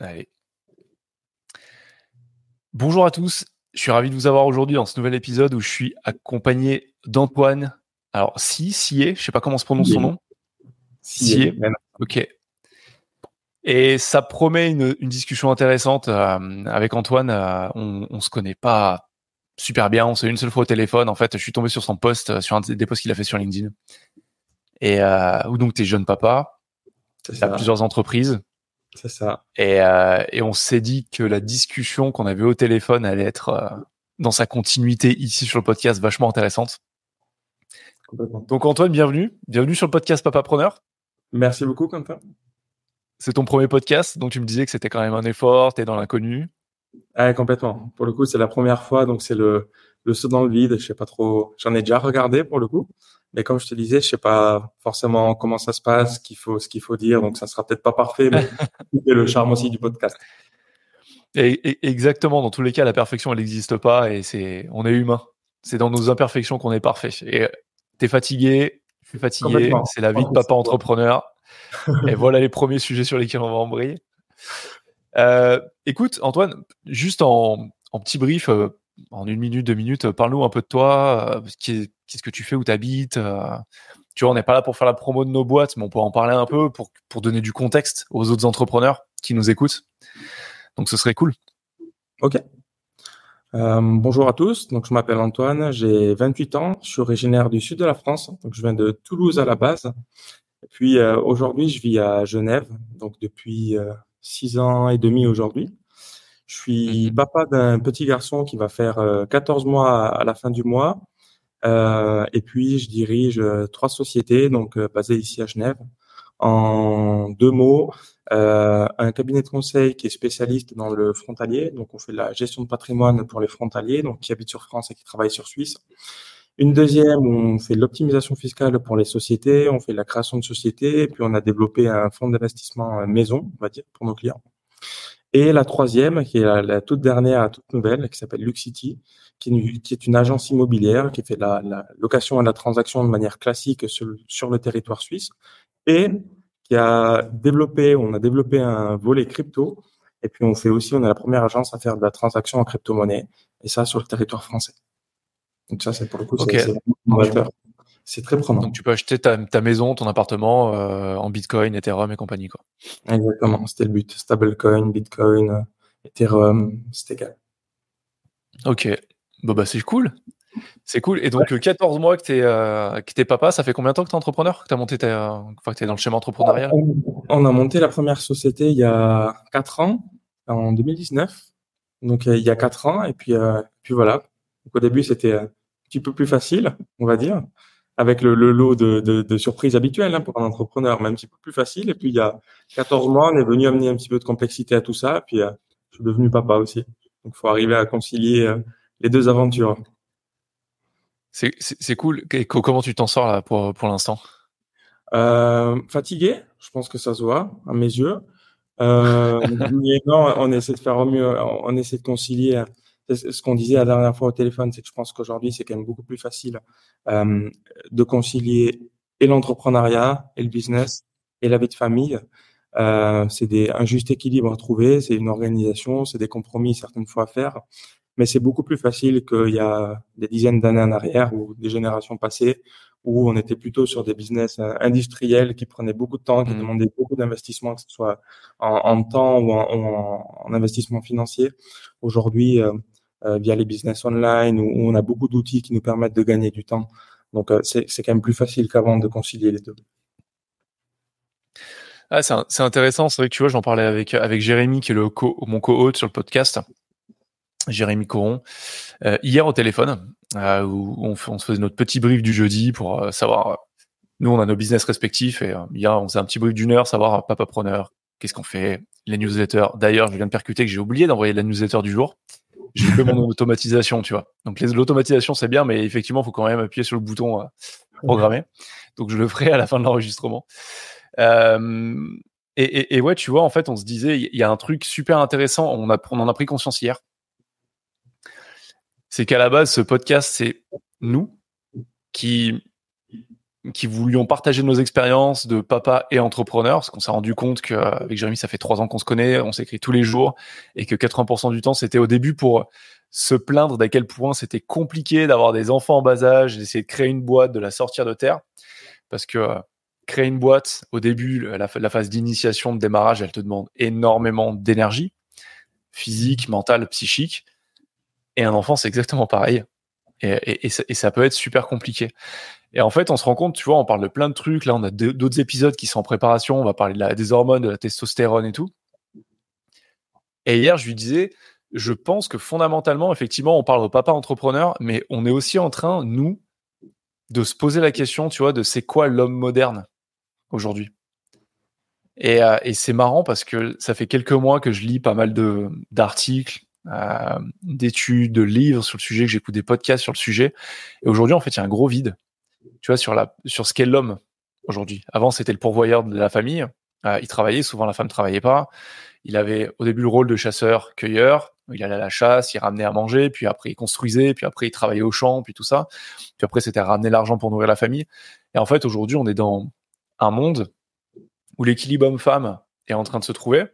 Allez. Bonjour à tous. Je suis ravi de vous avoir aujourd'hui dans ce nouvel épisode où je suis accompagné d'Antoine. Alors, Si, Sié, je sais pas comment se prononce son nom. Sié. Ok. Et ça promet une, discussion intéressante euh, avec Antoine. Euh, on, on se connaît pas super bien. On s'est une seule fois au téléphone. En fait, je suis tombé sur son post, euh, sur un des posts qu'il a fait sur LinkedIn. Et où donc tu es jeune papa. As plusieurs entreprises. C'est ça. Et, euh, et on s'est dit que la discussion qu'on avait au téléphone allait être euh, dans sa continuité ici sur le podcast vachement intéressante. Donc Antoine, bienvenue. Bienvenue sur le podcast Papa Preneur. Merci beaucoup Quentin. C'est ton premier podcast, donc tu me disais que c'était quand même un effort, tu es dans l'inconnu. Ah, complètement. Pour le coup, c'est la première fois, donc c'est le, le saut dans le vide. Je sais pas trop. J'en ai déjà regardé pour le coup. Mais comme je te disais, je sais pas forcément comment ça se passe, ce qu'il faut, ce qu'il faut dire, donc ça sera peut-être pas parfait, mais c'est le charme aussi du podcast. Et, exactement, dans tous les cas, la perfection, elle n'existe pas et c'est, on est humain. C'est dans nos imperfections qu'on est parfait. Et t'es fatigué, je suis fatigué, c'est la vie de papa entrepreneur. et voilà les premiers sujets sur lesquels on va embrayer. Euh, écoute, Antoine, juste en, en petit brief, euh, en une minute, deux minutes, parle-nous un peu de toi. Euh, qu'est-ce que tu fais, où tu habites euh, Tu vois, on n'est pas là pour faire la promo de nos boîtes, mais on peut en parler un peu pour, pour donner du contexte aux autres entrepreneurs qui nous écoutent. Donc, ce serait cool. Ok. Euh, bonjour à tous. Donc, je m'appelle Antoine, j'ai 28 ans, je suis originaire du sud de la France. Donc, je viens de Toulouse à la base. Et puis, aujourd'hui, je vis à Genève. Donc, depuis six ans et demi aujourd'hui. Je suis mmh papa d'un petit garçon qui va faire 14 euh, mois à, la fin du mois. Euh, et puis, je dirige euh, trois sociétés, donc basées ici à Genève. En deux mots, un cabinet de conseil qui est spécialiste dans le frontalier, donc on fait la gestion de patrimoine pour les frontaliers, donc qui habitent sur France et qui travaillent sur Suisse. Une deuxième, on fait l'optimisation fiscale pour les sociétés, on fait la création de sociétés, et puis on a développé un fonds d'investissement maison, on va dire, pour nos clients. Et la troisième, qui est la, toute dernière, toute nouvelle, qui s'appelle Luxity, qui, qui, est une agence immobilière qui fait la, la, location et la transaction de manière classique sur, sur, le territoire suisse et qui a développé, on a développé un volet crypto. Et puis on fait aussi, on est la première agence à faire de la transaction en crypto-monnaie et ça sur le territoire français. Donc ça, c'est pour le coup, c'est c'est très prenant. Donc tu peux acheter ta, ta maison, ton appartement euh, en Bitcoin, Ethereum et compagnie quoi. Exactement, c'était le but. Stablecoin, Bitcoin, euh, Ethereum, c'était égal. Ok, bah c'est cool. C'est cool. Et donc 14 mois que tu es, euh, papa, ça fait combien de temps que tu es entrepreneur? Que tu as monté ta, enfin, que es dans le schéma entrepreneurial? On, a monté la première société il y a 4 ans, en 2019. Donc il y a 4 ans et puis puis voilà. Donc, au début c'était un petit peu plus facile, on va dire avec le, lot de, de, surprises habituelles hein, pour un entrepreneur, même un petit peu plus facile. Et puis il y a 14 mois, on est venu amener un petit peu de complexité à tout ça. Et puis euh, je suis devenu papa aussi. Donc il faut arriver à concilier euh, les deux aventures. C'est cool. comment tu t'en sors là pour, pour l'instant? Euh, Fatigué, je pense que ça se voit à mes yeux. Euh, non, on essaie de faire au mieux. On essaie de concilier ce qu'on disait la dernière fois au téléphone, c'est que je pense qu'aujourd'hui, c'est quand même beaucoup plus facile euh, de concilier et l'entrepreneuriat et le business et la vie de famille. Euh, c'est des, un juste équilibre à trouver, c'est une organisation, c'est des compromis certaines fois à faire, mais c'est beaucoup plus facile qu'il y a des dizaines d'années en arrière ou des générations passées où on était plutôt sur des business euh, industriels qui prenaient beaucoup de temps, qui mmh. demandaient beaucoup d'investissement, que ce soit en, en temps ou en, en, investissement financier. Aujourd'hui, euh, via les business online où, on a beaucoup d'outils qui nous permettent de gagner du temps. Donc euh, c'est quand même plus facile qu'avant de concilier les deux. Ah, c'est intéressant, c'est vrai que tu vois, j'en parlais avec avec Jérémy qui est mon co-hôte sur le podcast, Jérémy Coron, euh, hier au téléphone euh, où on, faisait notre petit brief du jeudi pour euh, savoir. Nous, on a nos business respectifs et hier on faisait un petit brief d'une heure, savoir papa preneur, qu'est-ce qu'on fait, les newsletters. D'ailleurs, je viens de percuter que j'ai oublié d'envoyer la newsletter du jour j'ai fait mon automatisation, tu vois. Donc l'automatisation c'est bien, mais effectivement, il faut quand même appuyer sur le bouton euh, programmer. Donc je le ferai à la fin de l'enregistrement. Euh, et, et, ouais, tu vois, en fait, on se disait, il y a un truc super intéressant. On, a, on en a pris conscience hier. C'est qu'à la base, ce podcast, c'est nous qui qui voulions partager nos expériences de papa et entrepreneur, parce qu'on s'est rendu compte qu'avec Jérémy, ça fait trois ans qu'on se connaît, on s'écrit tous les jours, et que 80% du temps, c'était au début pour se plaindre d'à quel point c'était compliqué d'avoir des enfants en bas âge, d'essayer de créer une boîte, de la sortir de terre, parce que euh, créer une boîte, au début, la, phase d'initiation, de démarrage, elle te demande énormément d'énergie, physique, mentale, psychique, et un enfant, c'est exactement pareil. Et, ça, peut être super compliqué. Et en fait, on se rend compte, tu vois, on parle de plein de trucs. Là, on a d'autres épisodes qui sont en préparation. On va parler de la, des hormones, de la testostérone et tout. Et hier, je lui disais, je pense que fondamentalement, effectivement, on parle au papa entrepreneur, mais on est aussi en train, nous, de se poser la question, tu vois, de c'est quoi l'homme moderne aujourd'hui. Et, euh, c'est marrant parce que ça fait quelques mois que je lis pas mal d'articles, euh, d'études, de livres sur le sujet, que j'écoute des podcasts sur le sujet. Et aujourd'hui, en fait, il y a un gros vide tu vois, sur, la, sur ce qu'est l'homme aujourd'hui. Avant, c'était le pourvoyeur de la famille. Euh, il travaillait, souvent la femme travaillait pas. Il avait au début le rôle de chasseur-cueilleur. Il allait à la chasse, il ramenait à manger, puis après il construisait, puis après il travaillait au champ, puis tout ça. Puis après, c'était ramener l'argent pour nourrir la famille. Et en fait, aujourd'hui, on est dans un monde où l'équilibre homme-femme est en train de se trouver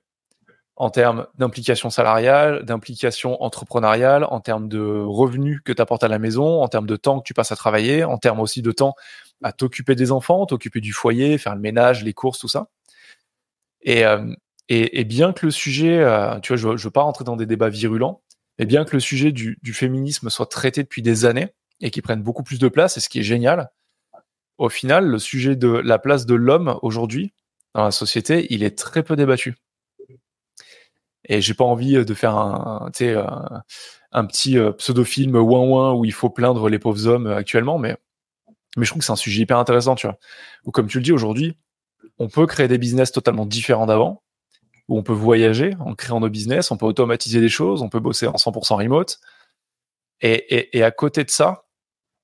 en termes d'implication salariale, d'implication entrepreneuriale, en termes de revenus que tu apportes à la maison, en termes de temps que tu passes à travailler, en termes aussi de temps à t'occuper des enfants, t'occuper du foyer, faire le ménage, les courses, tout ça. Et, euh, et, et bien que le sujet, euh, tu vois, je ne veux pas rentrer dans des débats virulents, mais bien que le sujet du, du féminisme soit traité depuis des années et qu'il prenne beaucoup plus de place, et ce qui est génial, au final, le sujet de la place de l'homme aujourd'hui dans la société, il est très peu débattu. Et j'ai pas envie euh, de faire un, un, petit euh, pseudo-film ouin ouin où il faut plaindre les pauvres hommes euh, actuellement, mais je trouve que c'est un sujet hyper intéressant, tu vois. Ou comme tu le dis aujourd'hui, on peut créer des business totalement différents d'avant, où on peut voyager en créant nos business, on peut automatiser des choses, on peut bosser en 100% remote. Et, à côté de ça,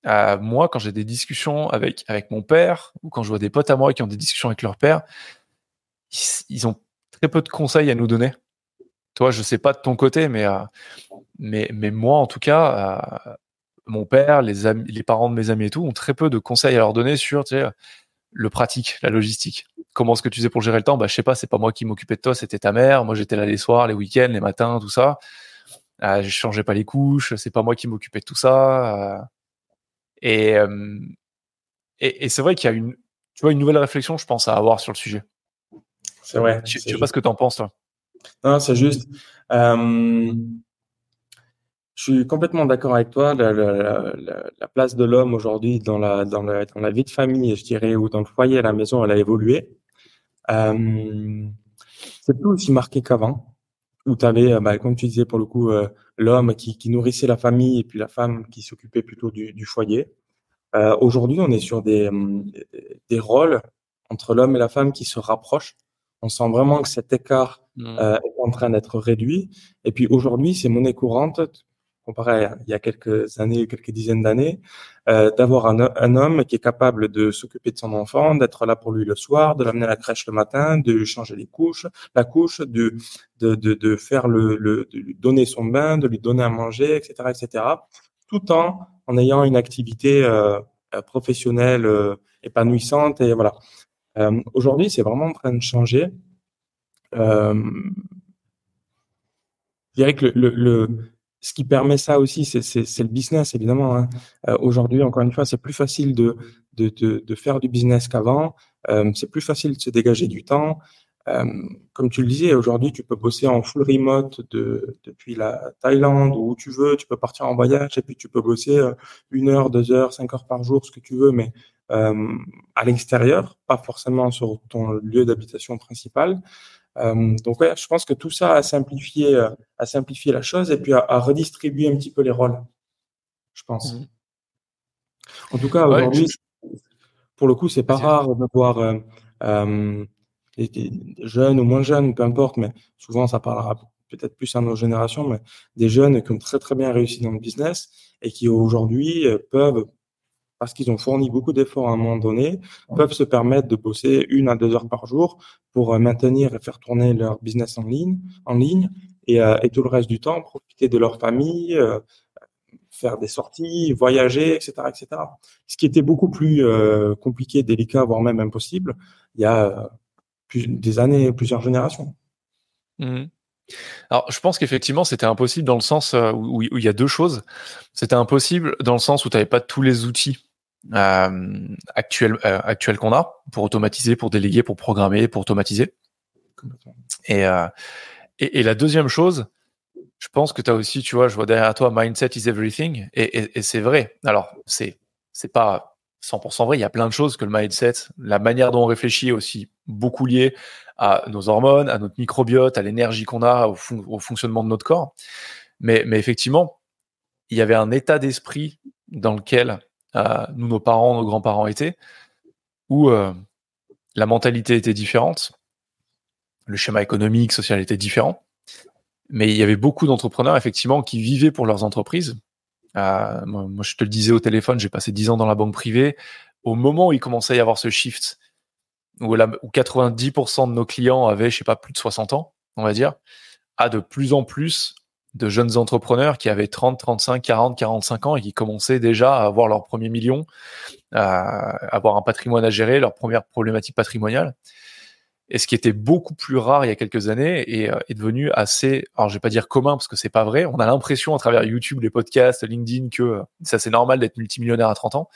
euh, moi, quand j'ai des discussions avec, mon père, ou quand je vois des potes à moi qui ont des discussions avec leur père, ils ont très peu de conseils à nous donner toi, je sais pas de ton côté, mais, euh, mais, mais moi, en tout cas, euh, mon père, les, amis, les parents de mes amis et tout, ont très peu de conseils à leur donner sur tu sais, le pratique, la logistique. Comment est-ce que tu faisais pour gérer le temps? Bah, je sais pas, c'est pas moi qui m'occupais de toi, c'était ta mère. Moi, j'étais là les soirs, les week-ends, les matins, tout ça. Euh, je changeais pas les couches, c'est pas moi qui m'occupais de tout ça. Et, et, et c'est vrai qu'il y a une, tu vois, une nouvelle réflexion, je pense, à avoir sur le sujet. C'est vrai. Je, je sais pas ce que tu en penses, toi. Non, c'est juste. Euh, je suis complètement d'accord avec toi. La, la, la, la place de l'homme aujourd'hui dans la, dans, la, dans la vie de famille, je dirais, ou dans le foyer à la maison, elle a évolué. Euh, c'est plus aussi marqué qu'avant, où tu avais, bah, comme tu disais pour le coup, euh, l'homme qui, qui, nourrissait la famille et puis la femme qui s'occupait plutôt du, du foyer. Euh, aujourd'hui, on est sur des, des rôles entre l'homme et la femme qui se rapprochent. On sent vraiment que cet écart mmh. euh, est en train d'être réduit. Et puis aujourd'hui, c'est monnaie courante, comparé à il y a quelques années, quelques dizaines d'années, euh, d'avoir un, un, homme qui est capable de s'occuper de son enfant, d'être là pour lui le soir, de l'amener à la crèche le matin, de lui changer les couches, la couche, de de, de, de faire le, le, de lui donner son bain, de lui donner à manger, etc., etc. Tout en en ayant une activité euh, professionnelle euh, épanouissante et voilà. Euh, Aujourd'hui, c'est vraiment en train de changer. Euh, je dirais que le, le, ce qui permet ça aussi, c'est le business, évidemment. Hein. Euh, Aujourd'hui, encore une fois, c'est plus facile de, de, de, de, faire du business qu'avant. Euh, c'est plus facile de se dégager du temps. Euh, comme tu le disais, aujourd'hui, tu peux bosser en full remote de, depuis la Thaïlande ou où tu veux. Tu peux partir en voyage et puis tu peux bosser euh, une heure, deux heures, cinq heures par jour, ce que tu veux, mais euh, à l'extérieur, pas forcément sur ton lieu d'habitation principal. Euh, donc ouais, je pense que tout ça a simplifié, a simplifié la chose et puis a, a redistribué un petit peu les rôles. Je pense. Mmh. En tout cas, aujourd'hui, ouais, je... pour le coup, c'est pas rare de voir euh, des, jeunes ou moins jeunes, peu importe, mais souvent ça parlera peut-être plus à nos générations, mais des jeunes qui ont très très bien réussi dans le business et qui aujourd'hui peuvent parce qu'ils ont fourni beaucoup d'efforts à un moment donné, peuvent se permettre de bosser une à deux heures par jour pour euh, maintenir et faire tourner leur business en ligne, en ligne et, euh, et tout le reste du temps profiter de leur famille, euh, faire des sorties, voyager, etc., etc. Ce qui était beaucoup plus euh, compliqué, délicat, voire même impossible, il y a plus, des années, plusieurs générations. Mmh. Alors, je pense qu'effectivement, c'était impossible dans le sens où, il y a deux choses. C'était impossible dans le sens où tu n'avais pas tous les outils euh, actuels, actuels qu'on a pour automatiser, pour déléguer, pour programmer, pour automatiser. Et, et, et, la deuxième chose, je pense que tu as aussi, tu vois, je vois derrière toi, mindset is everything. Et, et c'est vrai. Alors, c'est, c'est pas 100% vrai. Il y a plein de choses que le mindset, la manière dont on réfléchit aussi beaucoup lié à nos hormones, à notre microbiote, à l'énergie qu'on a, au, fonctionnement de notre corps. Mais, effectivement, il y avait un état d'esprit dans lequel euh, nous, nos parents, nos grands-parents étaient, où euh, la mentalité était différente, le schéma économique, social était différent. Mais il y avait beaucoup d'entrepreneurs, effectivement, qui vivaient pour leurs entreprises. Euh, moi, je te le disais au téléphone, j'ai passé 10 ans dans la banque privée. Au moment où il commençait à y avoir ce shift, où, la, où 90% de nos clients avaient, je sais pas, plus de 60 ans, on va dire, à de plus en plus de jeunes entrepreneurs qui avaient 30, 35, 40, 45 ans et qui commençaient déjà à avoir leur premier million, à avoir un patrimoine à gérer, leur première problématique patrimoniale. Et ce qui était beaucoup plus rare il y a quelques années est, euh, est devenu assez, alors je vais pas dire commun parce que c'est pas vrai, on a l'impression à travers YouTube, les podcasts, LinkedIn que euh, ça c'est normal d'être multimillionnaire à 30 ans,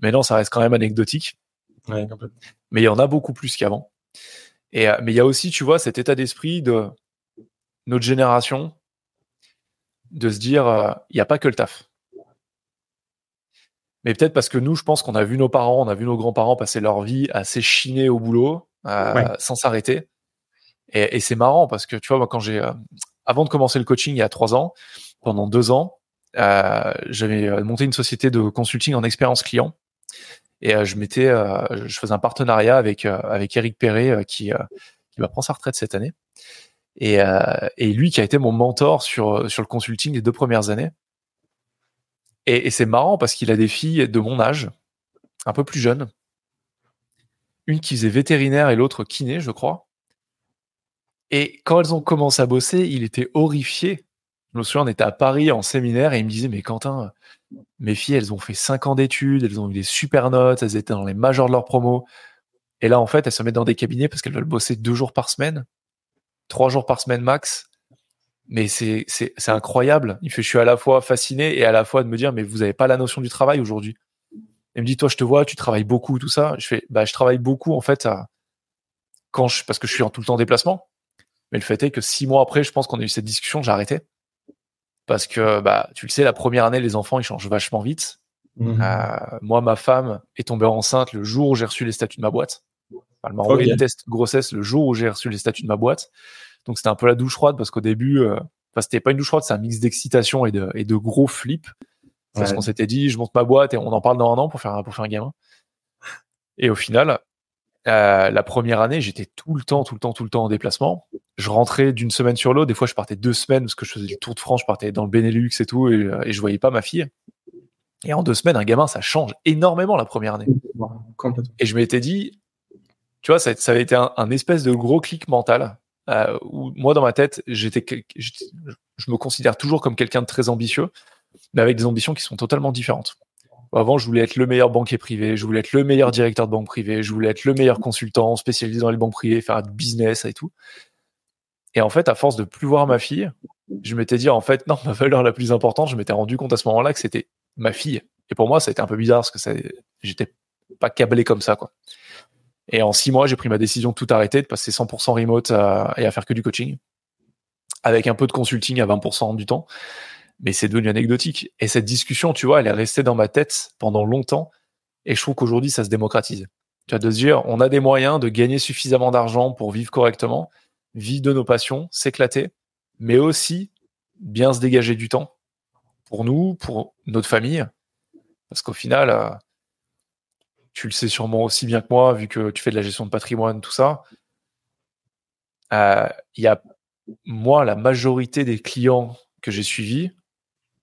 mais non, ça reste quand même anecdotique. Ouais, mais il y en a beaucoup plus qu'avant. Et euh, mais il y a aussi, tu vois, cet état d'esprit de notre génération de se dire, il n'y a pas que le taf. Mais peut-être parce que nous, je pense qu'on a vu nos parents, on a vu nos grands-parents passer leur vie à s'échiner au boulot, euh, sans s'arrêter. Et, et c'est marrant parce que tu vois, moi, quand j'ai, euh, avant de commencer le coaching il y a trois ans, pendant deux ans, euh, j'avais euh, monté une société de consulting en expérience client. Et je m'étais, je faisais un partenariat avec avec Eric Perret qui qui va prendre sa retraite cette année. Et, et lui qui a été mon mentor sur sur le consulting les deux premières années. Et, et c'est marrant parce qu'il a des filles de mon âge, un peu plus jeunes, une qui faisait vétérinaire et l'autre kiné, je crois. Et quand elles ont commencé à bosser, il était horrifié. Je me souviens, on était à Paris en séminaire et il me disait, mais Quentin, mes filles, elles ont fait 5 ans d'études, elles ont eu des super notes, elles étaient dans les majors de leur promo. Et là, en fait, elles se mettent dans des cabinets parce qu'elles veulent bosser deux jours par semaine, trois jours par semaine max. Mais c'est, incroyable. Il fait, je suis à la fois fasciné et à la fois de me dire, mais vous n'avez pas la notion du travail aujourd'hui. Elle me dit, toi, je te vois, tu travailles beaucoup, tout ça. Je fais, bah, je travaille beaucoup, en fait, quand je, parce que je suis en tout le temps en déplacement. Mais le fait est que six mois après, je pense qu'on a eu cette discussion, j'ai arrêté. Parce que, bah, tu le sais, la première année, les enfants, ils changent vachement vite. Mmh. Euh, moi, ma femme est tombée enceinte le jour où j'ai reçu les statuts de ma boîte. Elle m'a envoyé le test grossesse le jour où j'ai reçu les statuts de ma boîte. Donc, c'était un peu la douche froide parce qu'au début, euh, enfin, c'était pas une douche froide, c'est un mix d'excitation et de, et de gros flips. Parce qu'on s'était dit, je monte ma boîte et on en parle dans un an pour faire, pour faire un gamin. Et au final, euh, la première année, j'étais tout le temps, tout le temps, tout le temps en déplacement. Je rentrais d'une semaine sur l'autre. Des fois, je partais deux semaines parce que je faisais le tour de France, je partais dans le Benelux et tout, et, euh, et je voyais pas ma fille. Et en deux semaines, un gamin, ça change énormément la première année. Et je m'étais dit, tu vois, ça, ça avait été un, un, espèce de gros clic mental euh, où moi, dans ma tête, j'étais, je me considère toujours comme quelqu'un de très ambitieux mais avec des ambitions qui sont totalement différentes. Avant, je voulais être le meilleur banquier privé, je voulais être le meilleur directeur de banque privée, je voulais être le meilleur consultant spécialisé dans les banques privées, faire du business et tout. Et en fait, à force de plus voir ma fille, je m'étais dit, en fait, non, ma valeur la plus importante, je m'étais rendu compte à ce moment-là que c'était ma fille. Et pour moi, ça a été un peu bizarre parce que j'étais pas câblé comme ça, quoi. Et en six mois, j'ai pris ma décision de tout arrêter, de passer 100% remote et à faire que du coaching, avec un peu de consulting à 20% du temps mais c'est devenu anecdotique. Et cette discussion, tu vois, elle est restée dans ma tête pendant longtemps. Et je trouve qu'aujourd'hui, ça se démocratise. Tu vois, de se dire, on a des moyens de gagner suffisamment d'argent pour vivre correctement, vivre de nos passions, s'éclater, mais aussi bien se dégager du temps pour nous, pour notre famille. Parce qu'au final, euh, tu le sais sûrement aussi bien que moi, vu que tu fais de la gestion de patrimoine, tout ça. Euh, il y a, moi, la majorité des clients que j'ai suivis,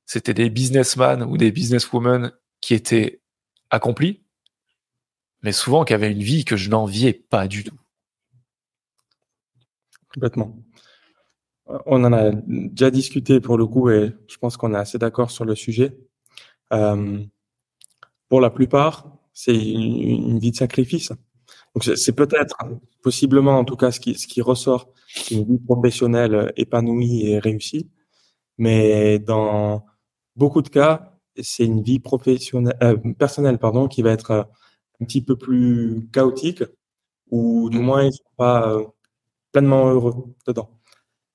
c'était des businessmen ou des businesswomen qui étaient accomplis, mais souvent qui avaient une vie que je n'enviais pas du tout. Complètement. On en a déjà discuté pour le coup et je pense qu'on est assez d'accord sur le sujet. pour la plupart, c'est une, vie de sacrifice. Donc c'est peut-être, possiblement en tout cas, ce qui, ce qui ressort, une vie professionnelle épanouie et réussie. Mais dans beaucoup de cas, c'est une vie professionnelle, euh, personnelle, pardon, qui va être euh, un petit peu plus chaotique, ou du moins ils sont pas euh, pleinement heureux dedans.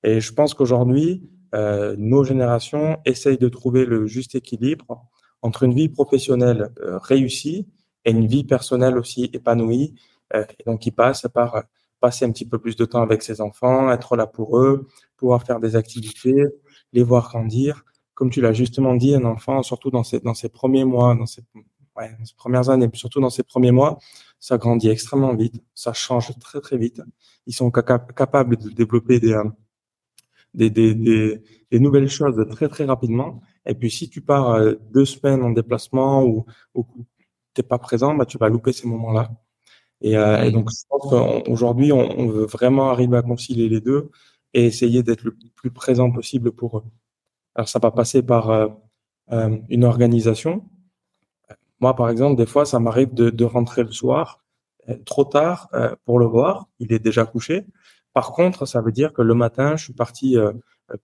Et je pense qu'aujourd'hui, euh, nos générations essayent de trouver le juste équilibre entre une vie professionnelle réussie et une vie personnelle aussi épanouie. et donc, qui passe par passer un petit peu plus de temps avec ses enfants, être là pour eux, pouvoir faire des activités, les voir grandir comme tu l'as justement dit, un enfant, surtout dans ses, dans ses premiers mois, dans ses, ouais, dans ses premières années, surtout dans ses premiers mois, ça grandit extrêmement vite, ça change très très vite. Ils sont capables de développer euh, des, des, des, des, nouvelles choses très très rapidement. Et puis si tu pars euh, deux semaines en déplacement ou, ou t'es pas présent, bah, tu vas louper ces moments-là. Et, euh, et, donc je pense qu'aujourd'hui, on, on veut vraiment arriver à concilier les deux et essayer d'être le plus présent possible pour eux. Alors ça va passer par euh, euh, une organisation. Moi, par exemple, des fois, ça m'arrive de, de, rentrer le soir euh, trop tard pour le voir. Il est déjà couché. Par contre, ça veut dire que le matin, je suis parti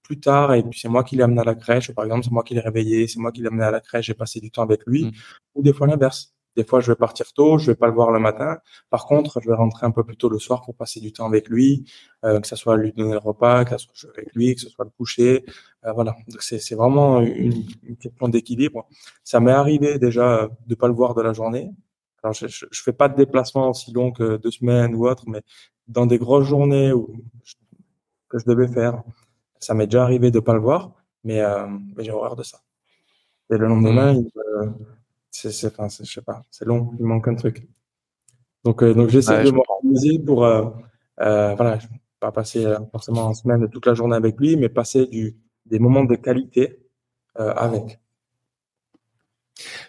plus tard et puis c'est moi qui l'ai amené à la crèche. Par exemple, c'est moi qui l'ai réveillé, c'est moi qui l'ai amené à la crèche. J'ai passé du temps avec lui. Mmh. Ou des fois l'inverse. Des fois, je vais partir tôt, je vais pas le voir le matin. Par contre, je vais rentrer un peu plus tôt le soir pour passer du temps avec lui, euh, que ce soit lui donner le repas, que ce soit jouer avec lui, que ce soit le coucher. Euh, voilà. c'est vraiment une, une question d'équilibre. Ça m'est arrivé déjà de pas le voir de la journée. Alors, je, je, fais pas de déplacement aussi long que deux semaines ou autre, mais dans des grosses journées où que je devais faire, ça m'est déjà arrivé de pas le voir, mais, euh, mais j'ai horreur de ça. Et le lendemain, mmh. il, c'est, enfin, je sais pas, c'est long, il manque un truc. Donc, euh, donc j'essaie de m'organiser pour, euh, euh, voilà, pas passer euh, forcément en semaine toute la journée avec lui, mais passer du, des moments de qualité euh, avec.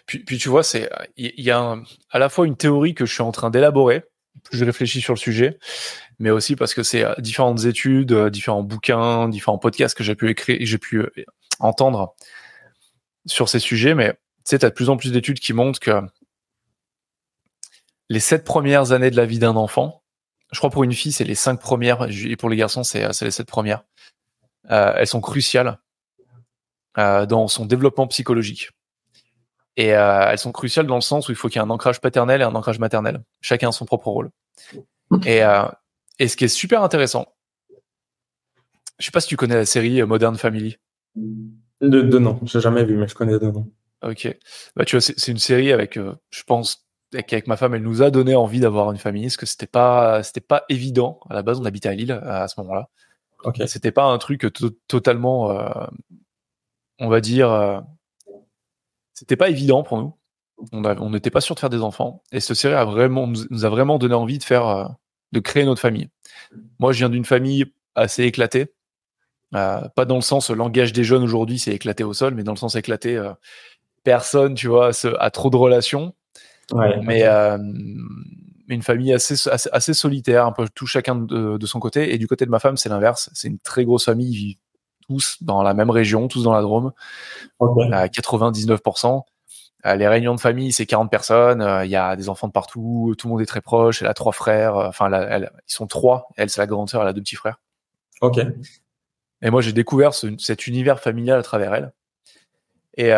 Puis, puis tu vois, c'est, il y, a à la fois une théorie que je suis en train d'élaborer, je réfléchis sur le sujet, mais aussi parce que c'est différentes études, différents bouquins, différents podcasts que j'ai pu écrire, j'ai pu entendre sur ces sujets, mais sais, tu as de plus en plus d'études qui montrent que les sept premières années de la vie d'un enfant, je crois pour une fille, c'est les cinq premières, et pour les garçons, c'est les sept premières, euh, elles sont cruciales euh, dans son développement psychologique. Et euh, elles sont cruciales dans le sens où il faut qu'il y ait un ancrage paternel et un ancrage maternel. Chacun a son propre rôle. Et, euh, ce qui est super intéressant, je sais pas si tu connais la série Modern Family. De, de nom, j'ai jamais vu, mais je connais de nom. Ok. Bah, tu vois, c'est une série avec, euh, je pense, qu'avec ma femme, elle nous a donné envie d'avoir une famille, parce que c'était pas, c'était pas évident. À la base, on habitait à Lille à, ce moment-là. Ok. C'était pas un truc totalement, euh, on va dire, euh, c'était pas évident pour nous. On n'était pas sûr de faire des enfants. Et cette série a vraiment, nous, a vraiment donné envie de faire, de créer notre famille. Moi, je viens d'une famille assez éclatée. pas dans le sens le langage des jeunes aujourd'hui, c'est éclaté au sol, mais dans le sens éclaté personne, tu vois, a trop de relations. mais euh, une famille assez, assez, solitaire, un peu tout chacun de, son côté. Et du côté de ma femme, c'est l'inverse. C'est une très grosse famille. Ils vivent tous dans la même région, tous dans la Drôme, à 99%. Euh, les réunions de famille, c'est 40 personnes. Euh, il y a des enfants de partout. Tout le monde est très proche. Elle a trois frères. Enfin, ils sont trois. Elle, c'est la grande sœur. Elle a deux petits frères. Ok. Et moi, j'ai découvert cet univers familial à travers elle. Et,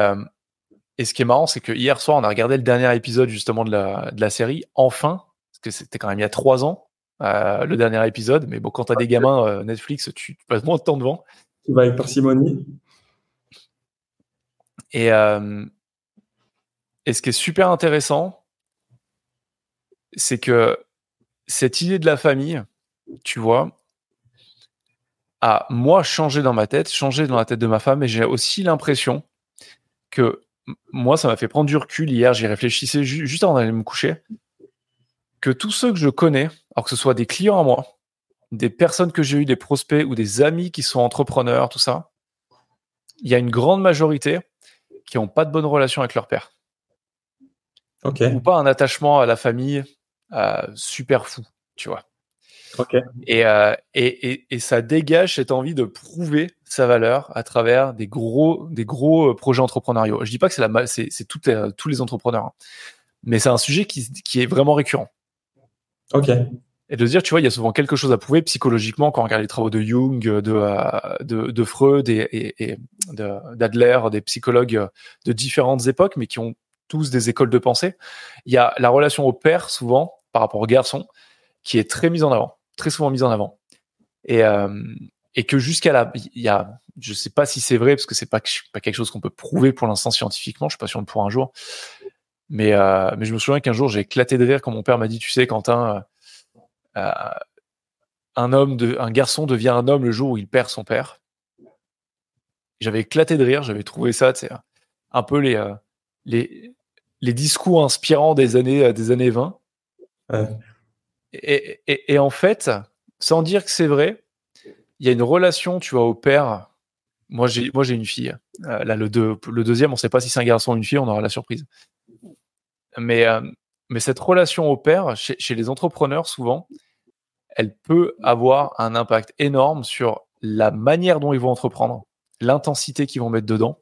et ce qui est marrant, c'est que hier soir, on a regardé le dernier épisode justement de la, de la série, enfin, parce que c'était quand même il y a trois ans, euh, le dernier épisode. Mais bon, quand t'as des gamins euh, Netflix, tu, passes moins de temps devant. Tu vas avec parcimonie. Et, euh, et ce qui est super intéressant, c'est que cette idée de la famille, tu vois, a moi changé dans ma tête, changé dans la tête de ma femme, et j'ai aussi l'impression que moi, ça m'a fait prendre du recul hier. J'y réfléchissais juste avant d'aller me coucher. Que tous ceux que je connais, alors que ce soit des clients à moi, des personnes que j'ai eues, des prospects ou des amis qui sont entrepreneurs, tout ça, il y a une grande majorité qui n'ont pas de bonne relation avec leur père. Ou pas un attachement à la famille euh, super fou, tu vois. Et, euh, et, et, et, ça dégage cette envie de prouver sa valeur à travers des gros, des gros euh, projets entrepreneuriaux. Je dis pas que c'est la, c'est, c'est toutes les, tous les entrepreneurs, hein. mais c'est un sujet qui, qui est vraiment récurrent. Ok. Et de se dire, tu vois, il y a souvent quelque chose à prouver psychologiquement quand on regarde les travaux de Jung, de, euh, de, de Freud et, et, et d'Adler, des psychologues de différentes époques, mais qui ont tous des écoles de pensée. Il y a la relation au père, souvent, par rapport au garçon, qui est très mise en avant très souvent mise en avant. Et, euh, et que jusqu'à la, il y a, je sais pas si c'est vrai parce que c'est pas, pas quelque chose qu'on peut prouver pour l'instant scientifiquement. Je suis pas sûr pour un jour. Mais, euh, mais je me souviens qu'un jour j'ai éclaté de rire quand mon père m'a dit, tu sais, Quentin, euh, un homme de, un garçon devient un homme le jour où il perd son père. J'avais éclaté de rire. J'avais trouvé ça, c'est un peu les, les, les discours inspirants des années, des années 20. Et, en fait, sans dire que c'est vrai, il y a une relation, tu vois, au père. Moi, j'ai, moi, j'ai une fille. Euh, là, le, deux, le deuxième, on ne sait pas si c'est un garçon ou une fille, on aura la surprise. Mais, euh, mais cette relation au père, chez, les entrepreneurs, souvent, elle peut avoir un impact énorme sur la manière dont ils vont entreprendre, l'intensité qu'ils vont mettre dedans.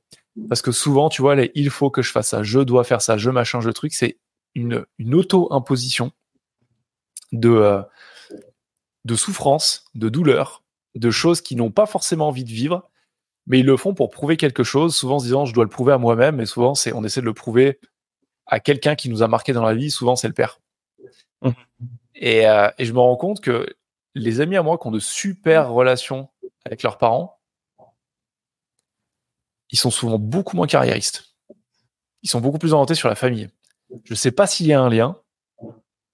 Parce que souvent, tu vois, il faut que je fasse ça, je dois faire ça, je machin, je truc, c'est une, une auto-imposition de, euh, de souffrance, de douleur, de choses qu'ils n'ont pas forcément envie de vivre, mais ils le font pour prouver quelque chose, souvent en se disant je dois le prouver à moi-même, mais souvent c'est on essaie de le prouver à quelqu'un qui nous a marqué dans la vie, souvent c'est le père. Mmh. Et, euh, et, je me rends compte que les amis à moi qui ont de super relations avec leurs parents, ils sont souvent beaucoup moins carriéristes. Ils sont beaucoup plus orientés sur la famille. Je ne sais pas s'il y a un lien,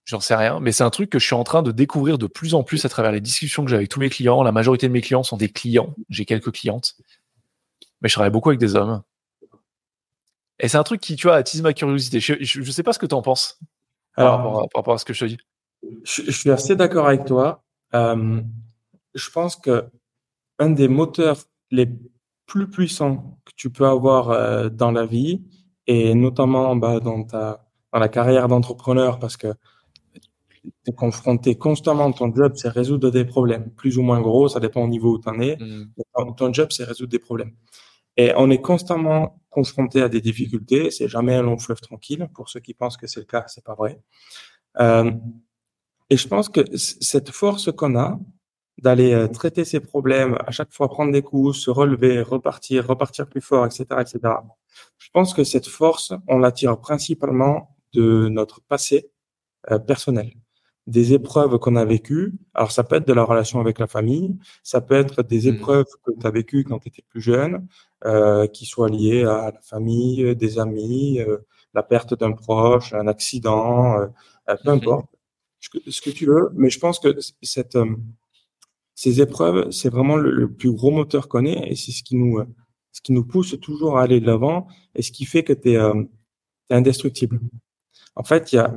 J'en sais rien, mais c'est un truc que je suis en train de découvrir de plus en plus à travers les discussions que j'ai avec tous mes clients. La majorité de mes clients sont des clients. J'ai quelques clientes, mais je travaille beaucoup avec des hommes. Et c'est un truc qui, tu vois, attise ma curiosité. Je, sais pas ce que tu en penses par, rapport à, par, rapport à, ce que je te dis. Je, je suis assez d'accord avec toi. Euh, je pense que un des moteurs les plus puissants que tu peux avoir euh, dans la vie, et notamment bah, dans ta dans la carrière d'entrepreneur, parce que tu es confronté constamment, ton job, c'est résoudre des problèmes, plus ou moins gros, ça dépend au niveau où tu en es. Mm. Ton job, c'est résoudre des problèmes. Et on est constamment confronté à des difficultés. C'est jamais un long fleuve tranquille. Pour ceux qui pensent que c'est le cas, c'est pas vrai. Euh, et je pense que cette force qu'on a d'aller euh, traiter ces problèmes, à chaque fois prendre des coups, se relever, repartir, repartir plus fort, etc., etc. Je pense que cette force, on la tire principalement de notre passé euh, personnel des épreuves qu'on a vécues. Alors, ça peut être de la relation avec la famille, ça peut être des mmh. épreuves que tu as vécues quand tu étais plus jeune, euh, qui soient liées à la famille, des amis, euh, la perte d'un proche, un accident, euh, euh peu mmh importe, ce que, tu veux. Mais je pense que cette, euh, ces épreuves, c'est vraiment le, plus gros moteur qu'on ait et c'est ce qui nous, ce qui nous pousse toujours à aller de l'avant et ce qui fait que tu es, es indestructible. En fait, il y a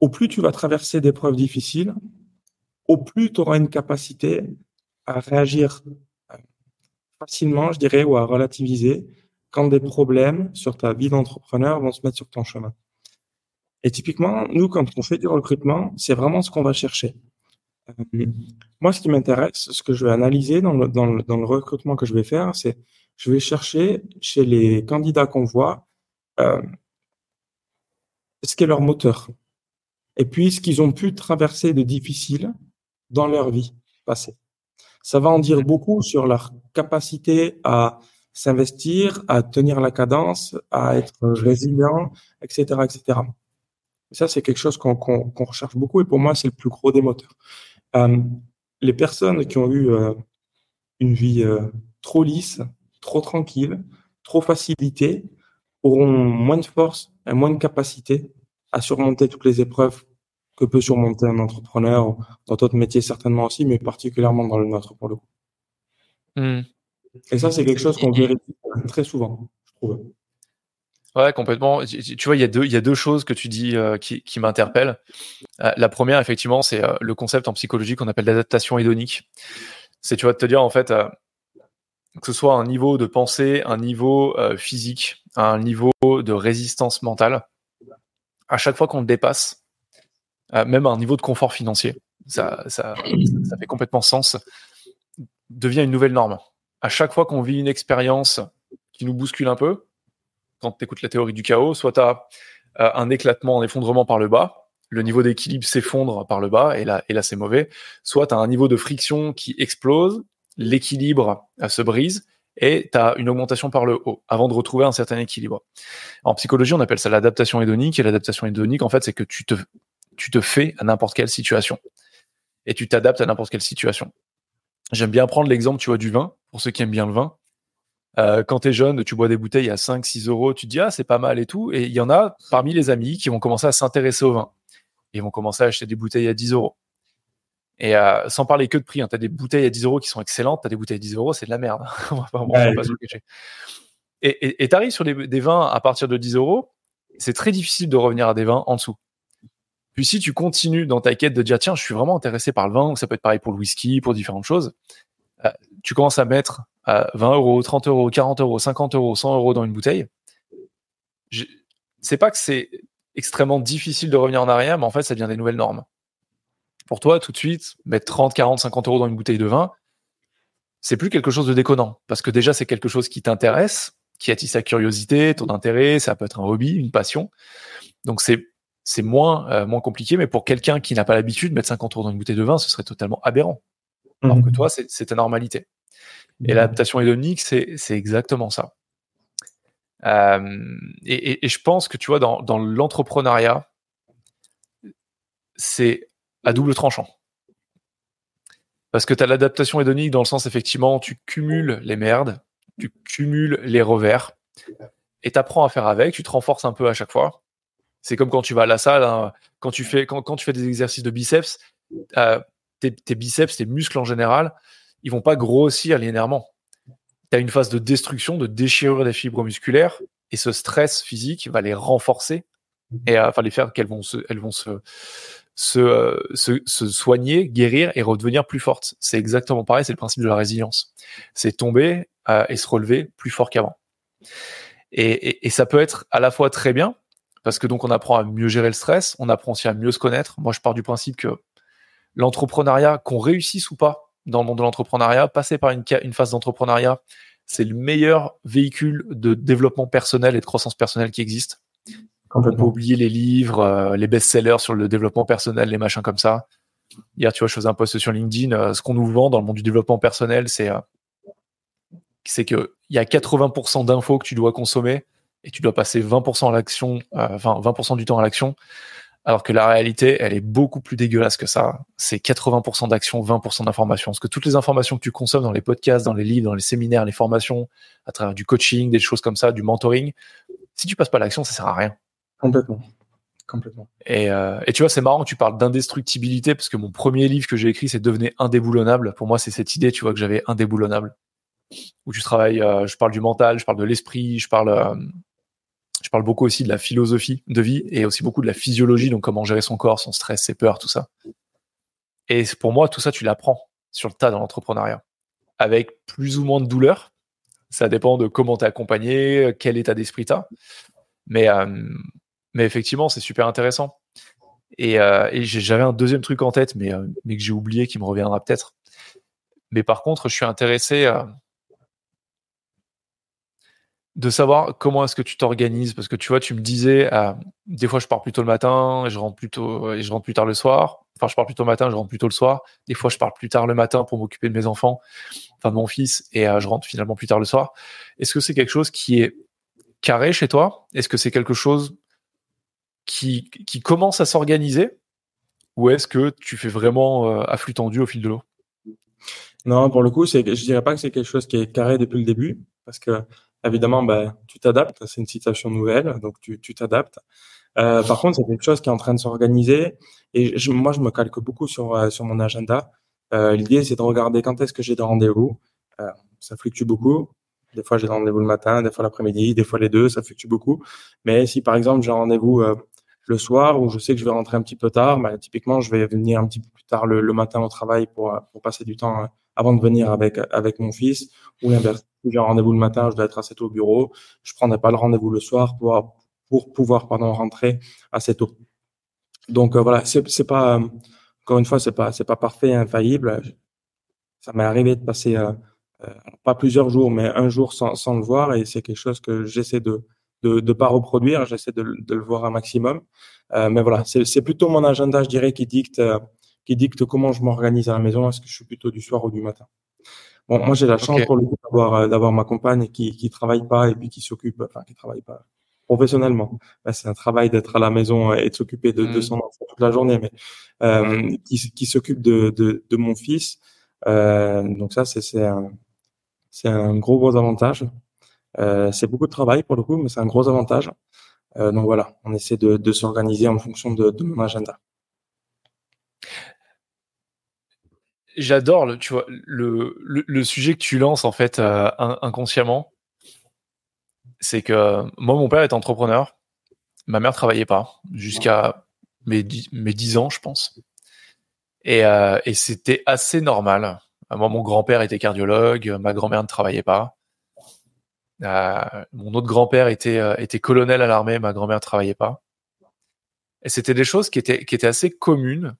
au plus tu vas traverser des preuves difficiles, au plus tu auras une capacité à réagir euh, facilement, je dirais, ou à relativiser quand des problèmes sur ta vie d'entrepreneur vont se mettre sur ton chemin. Et typiquement, nous, quand on fait du recrutement, c'est vraiment ce qu'on va chercher. Euh, moi, ce qui m'intéresse, ce que je vais analyser dans le, dans, le, dans le recrutement que je vais faire, c'est je vais chercher chez les candidats qu'on voit euh, ce qu'est leur moteur et puis ce qu'ils ont pu traverser de difficile dans leur vie passée. Ça va en dire beaucoup sur leur capacité à s'investir, à tenir la cadence, à être résilient, etc., etc. Et ça, c'est quelque chose qu'on recherche beaucoup et pour moi, c'est le plus gros des moteurs. Euh, les personnes qui ont eu euh, une vie euh, trop lisse, trop tranquille, trop facilitée, auront moins de force et moins de capacité à surmonter toutes les épreuves que peut surmonter un entrepreneur dans d'autres métiers certainement aussi, mais particulièrement dans le nôtre pour le coup. Hmm. Et ça, c'est quelque chose qu'on vérifie très souvent, je trouve. Ouais, complètement. Tu vois, il y a deux, il y a deux choses que tu dis euh, qui, qui m'interpellent. Euh, la première, effectivement, c'est euh, le concept en psychologie qu'on appelle l'adaptation hédonique. C'est, tu vas te dire, en fait, que ce soit un niveau de pensée, un niveau physique, un niveau de résistance mentale, à chaque fois qu'on le dépasse, même un niveau de confort financier. Ça, ça, ça fait complètement sens. Devient une nouvelle norme. À chaque fois qu'on vit une expérience qui nous bouscule un peu, quand tu écoutes la théorie du chaos, soit tu as un éclatement, un effondrement par le bas, le niveau d'équilibre s'effondre par le bas, et là, et là c'est mauvais, soit tu as un niveau de friction qui explose, l'équilibre se brise, et tu as une augmentation par le haut avant de retrouver un certain équilibre. En psychologie, on appelle ça l'adaptation hédonique, et l'adaptation hédonique, en fait, c'est que tu te, tu te fais à n'importe quelle situation, et tu t'adaptes à n'importe quelle situation. J'aime bien prendre l'exemple, tu vois, du vin, pour ceux qui aiment bien le vin. Euh, quand tu es jeune, tu bois des bouteilles à 5, 6 euros, tu te dis, ah, c'est pas mal et tout. Et il y en a parmi les amis qui vont commencer à s'intéresser au vin. Ils vont commencer à acheter des bouteilles à 10 euros. Et euh, sans parler que de prix, hein, tu as des bouteilles à 10 euros qui sont excellentes, tu as des bouteilles à 10 euros, c'est de la merde. on va pas, pas se le cacher. Et tu arrives sur des vins à partir de 10 euros, c'est très difficile de revenir à des vins en dessous. Puis si tu continues dans ta quête de dire tiens, je suis vraiment intéressé par le vin, ça peut être pareil pour le whisky, pour différentes choses, euh, tu commences à mettre 20 euros, 30 euros, 40 euros, 50 euros, 100 euros dans une bouteille. C'est pas que c'est extrêmement difficile de revenir en arrière, mais en fait, ça devient des nouvelles normes. Pour toi, tout de suite, mettre 30, 40, 50 euros dans une bouteille de vin, c'est plus quelque chose de déconnant. Parce que déjà, c'est quelque chose qui t'intéresse, qui attise ta curiosité, ton intérêt, ça peut être un hobby, une passion. Donc, c'est c'est moins, euh, moins compliqué, mais pour quelqu'un qui n'a pas l'habitude de mettre 50 euros dans une bouteille de vin, ce serait totalement aberrant. Alors que mhm. toi, c'est ta normalité. Et l'adaptation hédonique, c'est exactement ça. Euh, et, je pense que tu vois, dans, dans l'entrepreneuriat, c'est à double tranchant. Parce que tu as l'adaptation hédonique dans le sens, effectivement, tu cumules les merdes, tu cumules les revers, et tu apprends à faire avec, tu te renforces un peu à chaque fois. C'est comme quand tu vas à la salle, hein, quand, tu fais, quand, quand, tu fais des exercices de biceps, euh, tes, tes, biceps, tes muscles en général, ils vont pas grossir linéairement. Tu as une phase de destruction, de déchirure des fibres musculaires, et ce stress physique va les renforcer et euh, enfin les faire qu'elles vont se, elles vont se, se, euh, se, se, soigner, guérir et redevenir plus fortes. C'est exactement pareil, c'est le principe de la résilience. C'est tomber euh, et se relever plus fort qu'avant. Et, et, et, ça peut être à la fois très bien, parce que donc on apprend à mieux gérer le stress, on apprend aussi à mieux se connaître. Moi, je pars du principe que l'entrepreneuriat, qu'on réussisse ou pas dans le monde de l'entrepreneuriat, passer par une, une phase d'entrepreneuriat, c'est le meilleur véhicule de développement personnel et de croissance personnelle qui existe. On peut oublier les livres, euh, les best-sellers sur le développement personnel, les machins comme ça. Hier, tu vois, je faisais un post sur LinkedIn. Euh, ce qu'on nous vend dans le monde du développement personnel, c'est euh, c'est que il y a 80% d'infos que tu dois consommer et tu dois passer 20% à l'action, euh, enfin 20% du temps à l'action, alors que la réalité, elle est beaucoup plus dégueulasse que ça. C'est 80% d'action, 20% d'information. Parce que toutes les informations que tu consommes dans les podcasts, dans les livres, dans les séminaires, les formations, à travers du coaching, des choses comme ça, du mentoring, si tu passes pas à l'action, ça sert à rien. Complètement. Complètement. Et, euh, et tu vois, c'est marrant que tu parles d'indestructibilité parce que mon premier livre que j'ai écrit, c'est Devenez indéboulonnable. Pour moi, c'est cette idée, tu vois, que j'avais indéboulonnable. Où tu travailles, euh, je parle du mental, je parle de l'esprit, je parle, euh, je parle beaucoup aussi de la philosophie de vie et aussi beaucoup de la physiologie, donc comment gérer son corps, son stress, ses peurs, tout ça. Et pour moi, tout ça, tu l'apprends sur le tas dans l'entrepreneuriat, avec plus ou moins de douleur. Ça dépend de comment tu es accompagné, quel état d'esprit tu as. Mais, euh, mais effectivement, c'est super intéressant. Et, euh, j'avais un deuxième truc en tête, mais, euh, mais que j'ai oublié, qui me reviendra peut-être. Mais par contre, je suis intéressé de savoir comment est-ce que tu t'organises parce que tu vois tu me disais euh, des fois je pars plutôt le matin et je rentre plutôt et je rentre plus tard le soir. Enfin je pars plutôt le matin je rentre plutôt le soir. Des fois je pars plus tard le matin pour m'occuper de mes enfants enfin de mon fils et euh, je rentre finalement plus tard le soir. Est-ce que c'est quelque chose qui est carré chez toi? Est-ce que c'est quelque chose qui, qui commence à s'organiser? Ou est-ce que tu fais vraiment euh, à flux tendu au fil de l'eau? Non pour le coup c'est je dirais pas que c'est quelque chose qui est carré depuis le début parce que évidemment, ben, tu t'adaptes. C'est une situation nouvelle, donc tu t'adaptes. Euh, par contre, c'est quelque chose qui est en train de s'organiser. Et je, moi, je me calque beaucoup sur, euh, sur mon agenda. Euh, L'idée, c'est de regarder quand est-ce que j'ai des rendez-vous. Euh, ça fluctue beaucoup. Des fois, j'ai des rendez-vous le matin, des fois l'après-midi, des fois les deux, ça fluctue beaucoup. Mais si, par exemple, j'ai un rendez-vous euh, le soir où je sais que je vais rentrer un petit peu tard, ben, typiquement, je vais venir un petit peu plus tard le, le matin au travail pour, pour passer du temps avant de venir avec, avec mon fils ou l'inverse j'ai un rendez-vous le matin, je dois être assez tôt au bureau. Je prendrai pas le rendez-vous le soir pour, pour pouvoir pardon, rentrer assez tôt. Donc voilà, c'est pas encore une fois, c'est pas c'est pas parfait, infaillible. Ça m'est arrivé de passer pas plusieurs jours, mais un jour sans, sans le voir, et c'est quelque chose que j'essaie de de ne pas reproduire. J'essaie de, de, le voir un maximum. Euh, mais voilà, c'est plutôt mon agenda, je dirais, qui dicte, euh, qui dicte comment je m'organise à la maison. Est-ce que je suis plutôt du soir ou du matin? Bon, moi, j'ai la chance pour le coup d'avoir euh, d'avoir ma compagne qui qui travaille pas et puis qui s'occupe, enfin qui travaille pas professionnellement. Ben, c'est un travail d'être à la maison et de s'occuper de, de, mmh. son enfant toute la journée, mais euh, qui, qui s'occupe de, de, de mon fils. Euh, donc ça, c'est c'est un c'est un gros gros avantage. Euh, c'est beaucoup de travail pour le coup, mais c'est un gros avantage. Euh, donc voilà, on essaie de, de s'organiser en fonction de, de, mon agenda. J'adore le, tu vois, le, le, sujet que tu lances en fait euh, inconsciemment. C'est que moi, mon père est entrepreneur. Ma mère travaillait pas jusqu'à mes, mes 10 ans, je pense. Et, euh, et c'était assez normal. Moi, mon grand-père était cardiologue, ma grand-mère ne travaillait pas. Euh, mon autre grand-père était, était colonel à l'armée, ma grand-mère travaillait pas. Et c'était des choses qui étaient, qui étaient assez communes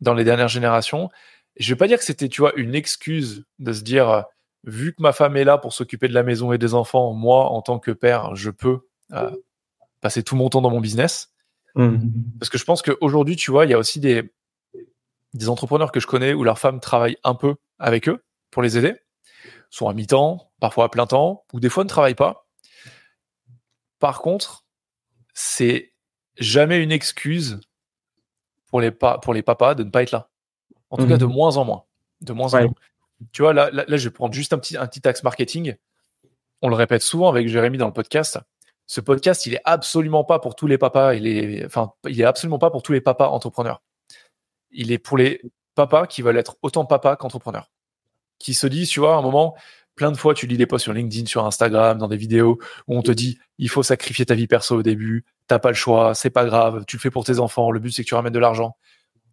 dans les dernières générations. Je vais pas dire que c'était, tu vois, une excuse de se dire, euh, vu que ma femme est là pour s'occuper de la maison et des enfants, moi, en tant que père, je peux passer tout mon temps dans mon business. Mmh. Parce que je pense qu'aujourd'hui, tu vois, il y a aussi des, des entrepreneurs que je connais où leurs femmes travaillent un peu avec eux pour les aider sont à mi-temps, parfois à plein temps, ou des fois ne travaillent pas. Par contre, c'est jamais une excuse pour les, pour les papas de ne pas être là. En tout cas, de mhm. moins en moins. De moins en moins. Tu vois, là, là, je vais prendre juste un petit, un petit axe marketing. On le répète souvent avec Jérémy dans le podcast. Ce podcast, il est absolument pas pour tous les papas. Il est, enfin, il est absolument pas pour tous les papas entrepreneurs. Il est pour les papas qui veulent être autant papas qu'entrepreneurs qui se disent, tu vois, à un moment, plein de fois, tu lis des posts sur LinkedIn, sur Instagram, dans des vidéos où on te dit, il faut sacrifier ta vie perso au début, t'as pas le choix, c'est pas grave, tu le fais pour tes enfants, le but c'est que tu ramènes de l'argent.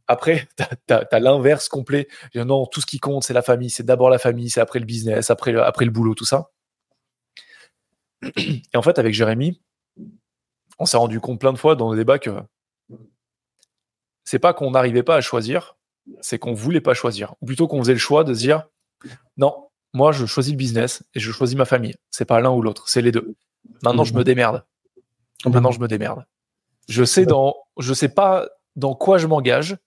Après, t'as as, l'inverse complet. Non, tout ce qui compte, c'est la famille, c'est d'abord la famille, c'est après le business, après le, après le boulot, tout ça. Et en fait, avec Jérémy, on s'est rendu compte plein de fois dans nos débats que c'est pas qu'on n'arrivait pas à choisir, c'est qu'on voulait pas choisir. Ou plutôt qu'on faisait le choix de se dire, non, moi, je choisis le business et je choisis ma famille. C'est pas l'un ou l'autre, c'est les deux. Maintenant, je me démerde. Maintenant, je me démerde. Je sais dans, je sais pas dans quoi je m'engage.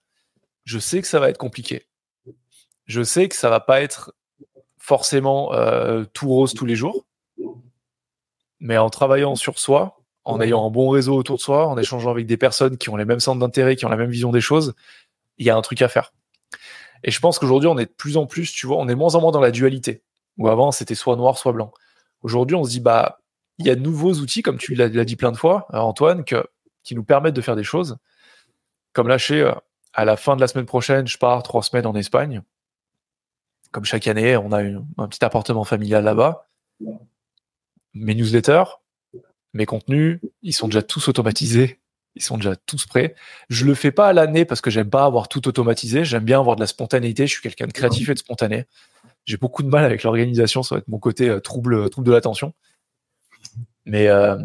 Je sais que ça va être compliqué. Je sais que ça va pas être forcément euh, tout rose tous les jours. Mais en travaillant sur soi, en ayant un bon réseau autour de soi, en échangeant avec des personnes qui ont les mêmes centres d'intérêt, qui ont la même vision des choses, il y a un truc à faire. Et je pense qu'aujourd'hui, on est de plus en plus, tu vois, on est moins en moins dans la dualité. Où avant, c'était soit noir, soit blanc. Aujourd'hui, on se dit, bah, il y a de nouveaux outils, comme tu l'as dit plein de fois, euh, Antoine, que, qui nous permettent de faire des choses. Comme lâcher, à la fin de la semaine prochaine, je pars trois semaines en Espagne. Comme chaque année, on a un petit appartement familial là-bas. Mes newsletters, mes contenus, ils sont déjà tous automatisés ils sont déjà tous prêts. Je le fais pas à l'année parce que j'aime pas avoir tout automatisé. J'aime bien avoir de la spontanéité. Je suis quelqu'un de créatif et de spontané. J'ai beaucoup de mal avec l'organisation. Ça va être mon côté euh, trouble, trouble de l'attention. Mais, euh,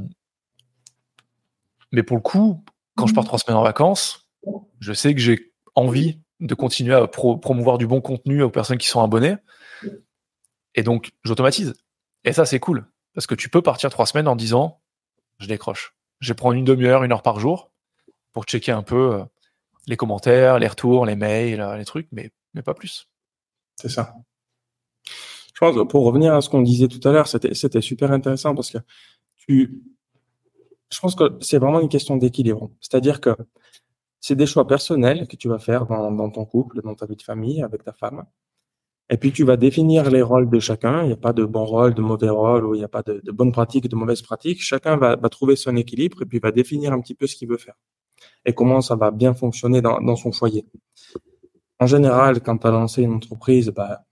mais pour le coup, quand je pars trois semaines en vacances, je sais que j'ai envie de continuer à promouvoir du bon contenu aux personnes qui sont abonnées. Et donc, j'automatise. Et ça, c'est cool. Parce que tu peux partir trois semaines en disant, je décroche je vais prendre une demi-heure, une heure par jour pour checker un peu euh, les commentaires, les retours, les mails, euh, les trucs, mais, mais pas plus. C'est ça. Je pense, pour revenir à ce qu'on disait tout à l'heure, c'était, c'était super intéressant parce que tu, je pense que c'est vraiment une question d'équilibre. C'est-à-dire que c'est des choix personnels que tu vas faire dans, ton couple, dans ta vie de famille, avec ta femme. Et puis tu vas définir les rôles de chacun. Il n'y a pas de bon rôle, de mauvais rôle, ou il n'y a pas de, de bonnes pratiques, de mauvaises pratiques. Chacun va, trouver son équilibre et puis va définir un petit peu ce qu'il veut faire et comment ça va bien fonctionner dans, son foyer. En général, quand tu as lancé une entreprise, bah,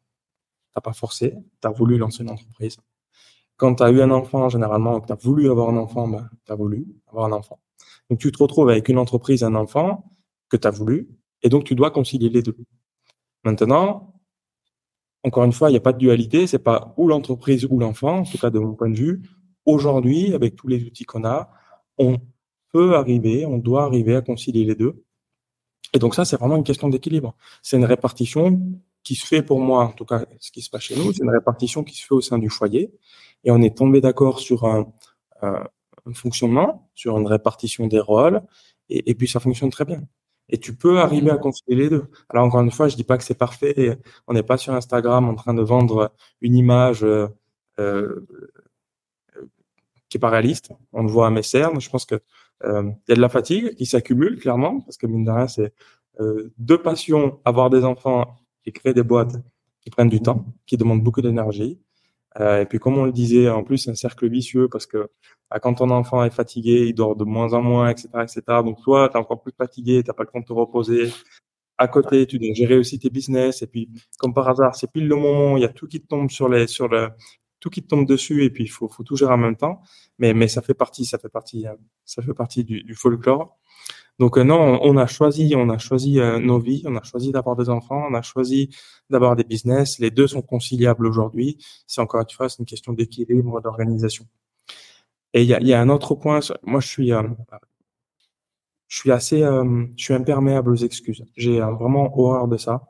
t'as pas forcé, tu as voulu lancer une entreprise. Quand tu as eu un enfant, généralement, que tu as voulu avoir un enfant, bah, tu as voulu avoir un enfant. Donc tu te retrouves avec une entreprise, un enfant que tu as voulu, et donc tu dois concilier les deux. Maintenant, encore une fois, il n'y a pas de dualité, c'est pas ou l'entreprise ou l'enfant, en tout cas de mon point de vue. Aujourd'hui, avec tous les outils qu'on a, on peut arriver, on doit arriver à concilier les deux Et donc ça, c'est vraiment une question d'équilibre. C'est une répartition qui se fait pour moi, en tout cas, ce qui se passe chez nous, c'est une répartition qui se fait au sein du foyer. Et on est tombé d'accord sur un, un, fonctionnement, sur une répartition des rôles, et, et, puis ça fonctionne très bien. Et tu peux arriver à concilier les deux. Alors encore une fois, je dis pas que c'est parfait. On n'est pas sur Instagram en train de vendre une image euh, euh qui est pas réaliste. On le voit à mes cernes. Je pense que euh, il y a de la fatigue qui s'accumule clairement parce que mine de rien, c'est euh, deux passions avoir des enfants et créer des boîtes qui prennent du temps, qui demandent beaucoup d'énergie. Euh, et puis, comme on le disait, en plus, c'est un cercle vicieux parce que bah, quand ton enfant est fatigué, il dort de moins en moins, etc., etc. Donc, toi, tu es encore plus fatigué, t'as pas le temps de te reposer. À côté, tu dois gérer aussi tes business. Et puis, comme par hasard, c'est pile le moment, il y a tout qui te tombe sur les, sur le, tout qui tombe dessus et puis il faut, faut tout gérer en même temps. Mais, mais ça fait partie, ça fait partie, euh, ça fait partie du, du folklore. Donc euh, non, on a choisi, on a choisi euh, nos vies, on a choisi d'avoir des enfants, on a choisi d'avoir des business. Les deux sont conciliables aujourd'hui. C'est encore une fois, une question d'équilibre, d'organisation. Et il y a, un autre point. Moi, je suis, euh, je suis assez, je suis imperméable aux excuses. J'ai vraiment horreur de ça.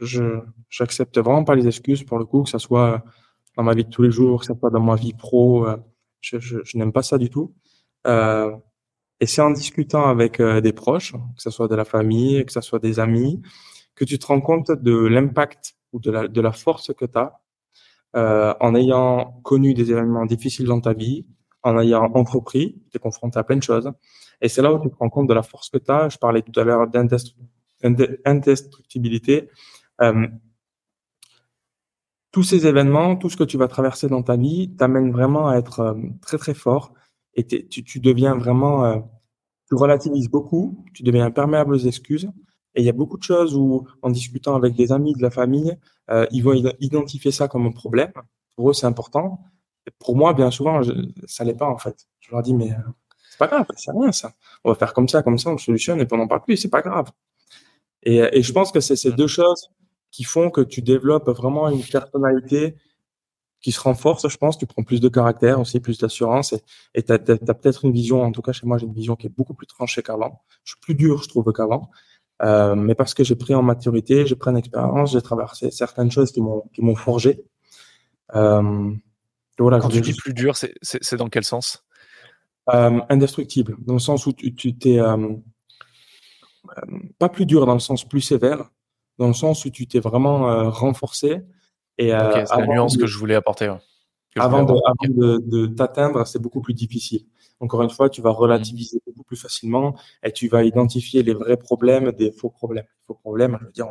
je j'accepte vraiment pas les excuses pour le coup, que ça soit dans ma vie de tous les jours, que ça soit dans ma vie pro. je n'aime pas ça du tout. Et c'est en discutant avec euh, des proches, que ce soit de la famille, que ce soit des amis, que tu te rends compte de l'impact ou de la, de la force que tu as euh, en ayant connu des événements difficiles dans ta vie, en ayant entrepris, tu es confronté à plein de choses. Et c'est là où tu te rends compte de la force que tu as. Je parlais tout à l'heure d'indestructibilité. Euh, tous ces événements, tout ce que tu vas traverser dans ta vie, t'amène vraiment à être euh, très très fort et tu, tu, deviens vraiment, euh, tu relativises beaucoup, tu deviens imperméable aux excuses. Et il y a beaucoup de choses où, en discutant avec des amis, de la famille, euh, ils vont identifier ça comme un problème. Pour eux, c'est important. Pour moi, bien souvent, je, ça l'est pas en fait. Je leur dis mais euh, c'est pas grave, c'est rien ça. On va faire comme ça, comme ça, on solutionne et puis on n'en parle plus. C'est pas grave. Et, et je pense que c'est ces deux choses qui font que tu développes vraiment une personnalité qui se renforce, je pense. Tu prends plus de caractère aussi, plus d'assurance et tu as, peut-être une vision, en tout cas chez moi, j'ai une vision qui est beaucoup plus tranchée qu'avant. Je suis plus dur, je trouve, qu'avant. Euh, mais parce que j'ai pris en maturité, j'ai pris en expérience, j'ai traversé certaines choses qui m'ont qui m'ont forgé. Euh, voilà, Quand tu dis plus dur, c'est dans quel sens? Euh, Indestructible, dans le sens où tu t'es euh, euh, pas plus dur dans le sens plus sévère, dans le sens où tu t'es vraiment euh, renforcé et euh, c'est la nuance que je voulais apporter. avant, de, de, t'atteindre, c'est beaucoup plus difficile. Encore une fois, tu vas relativiser mmh. beaucoup plus facilement et tu vas identifier les vrais problèmes des faux problèmes. faux problèmes, je veux dire,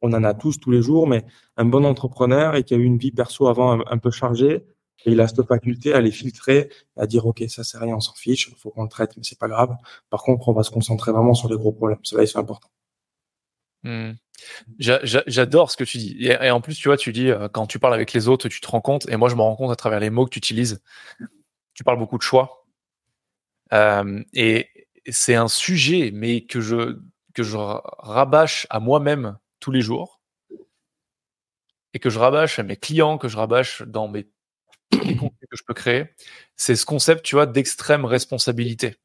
on, en a tous tous les jours, mais un bon entrepreneur et qui a eu une vie perso avant un, peu chargée, et il a cette faculté à les filtrer, à dire ok ça c'est rien, on s'en fiche, il faut qu'on le traite, mais c'est pas grave. Par contre, on va se concentrer vraiment sur les gros problèmes. Cela c'est important. Mmh. J'adore ce que tu dis. Et, en plus, tu vois, tu dis, euh, quand tu parles avec les autres, tu te rends compte, et moi je me rends compte à travers les mots que tu utilises, tu parles beaucoup de choix. Euh, et c'est un sujet, mais que je, que je rabâche à moi-même tous les jours, et que je rabâche à mes clients, que je rabâche dans mes contenus que je peux créer, c'est ce concept, tu vois, d'extrême responsabilité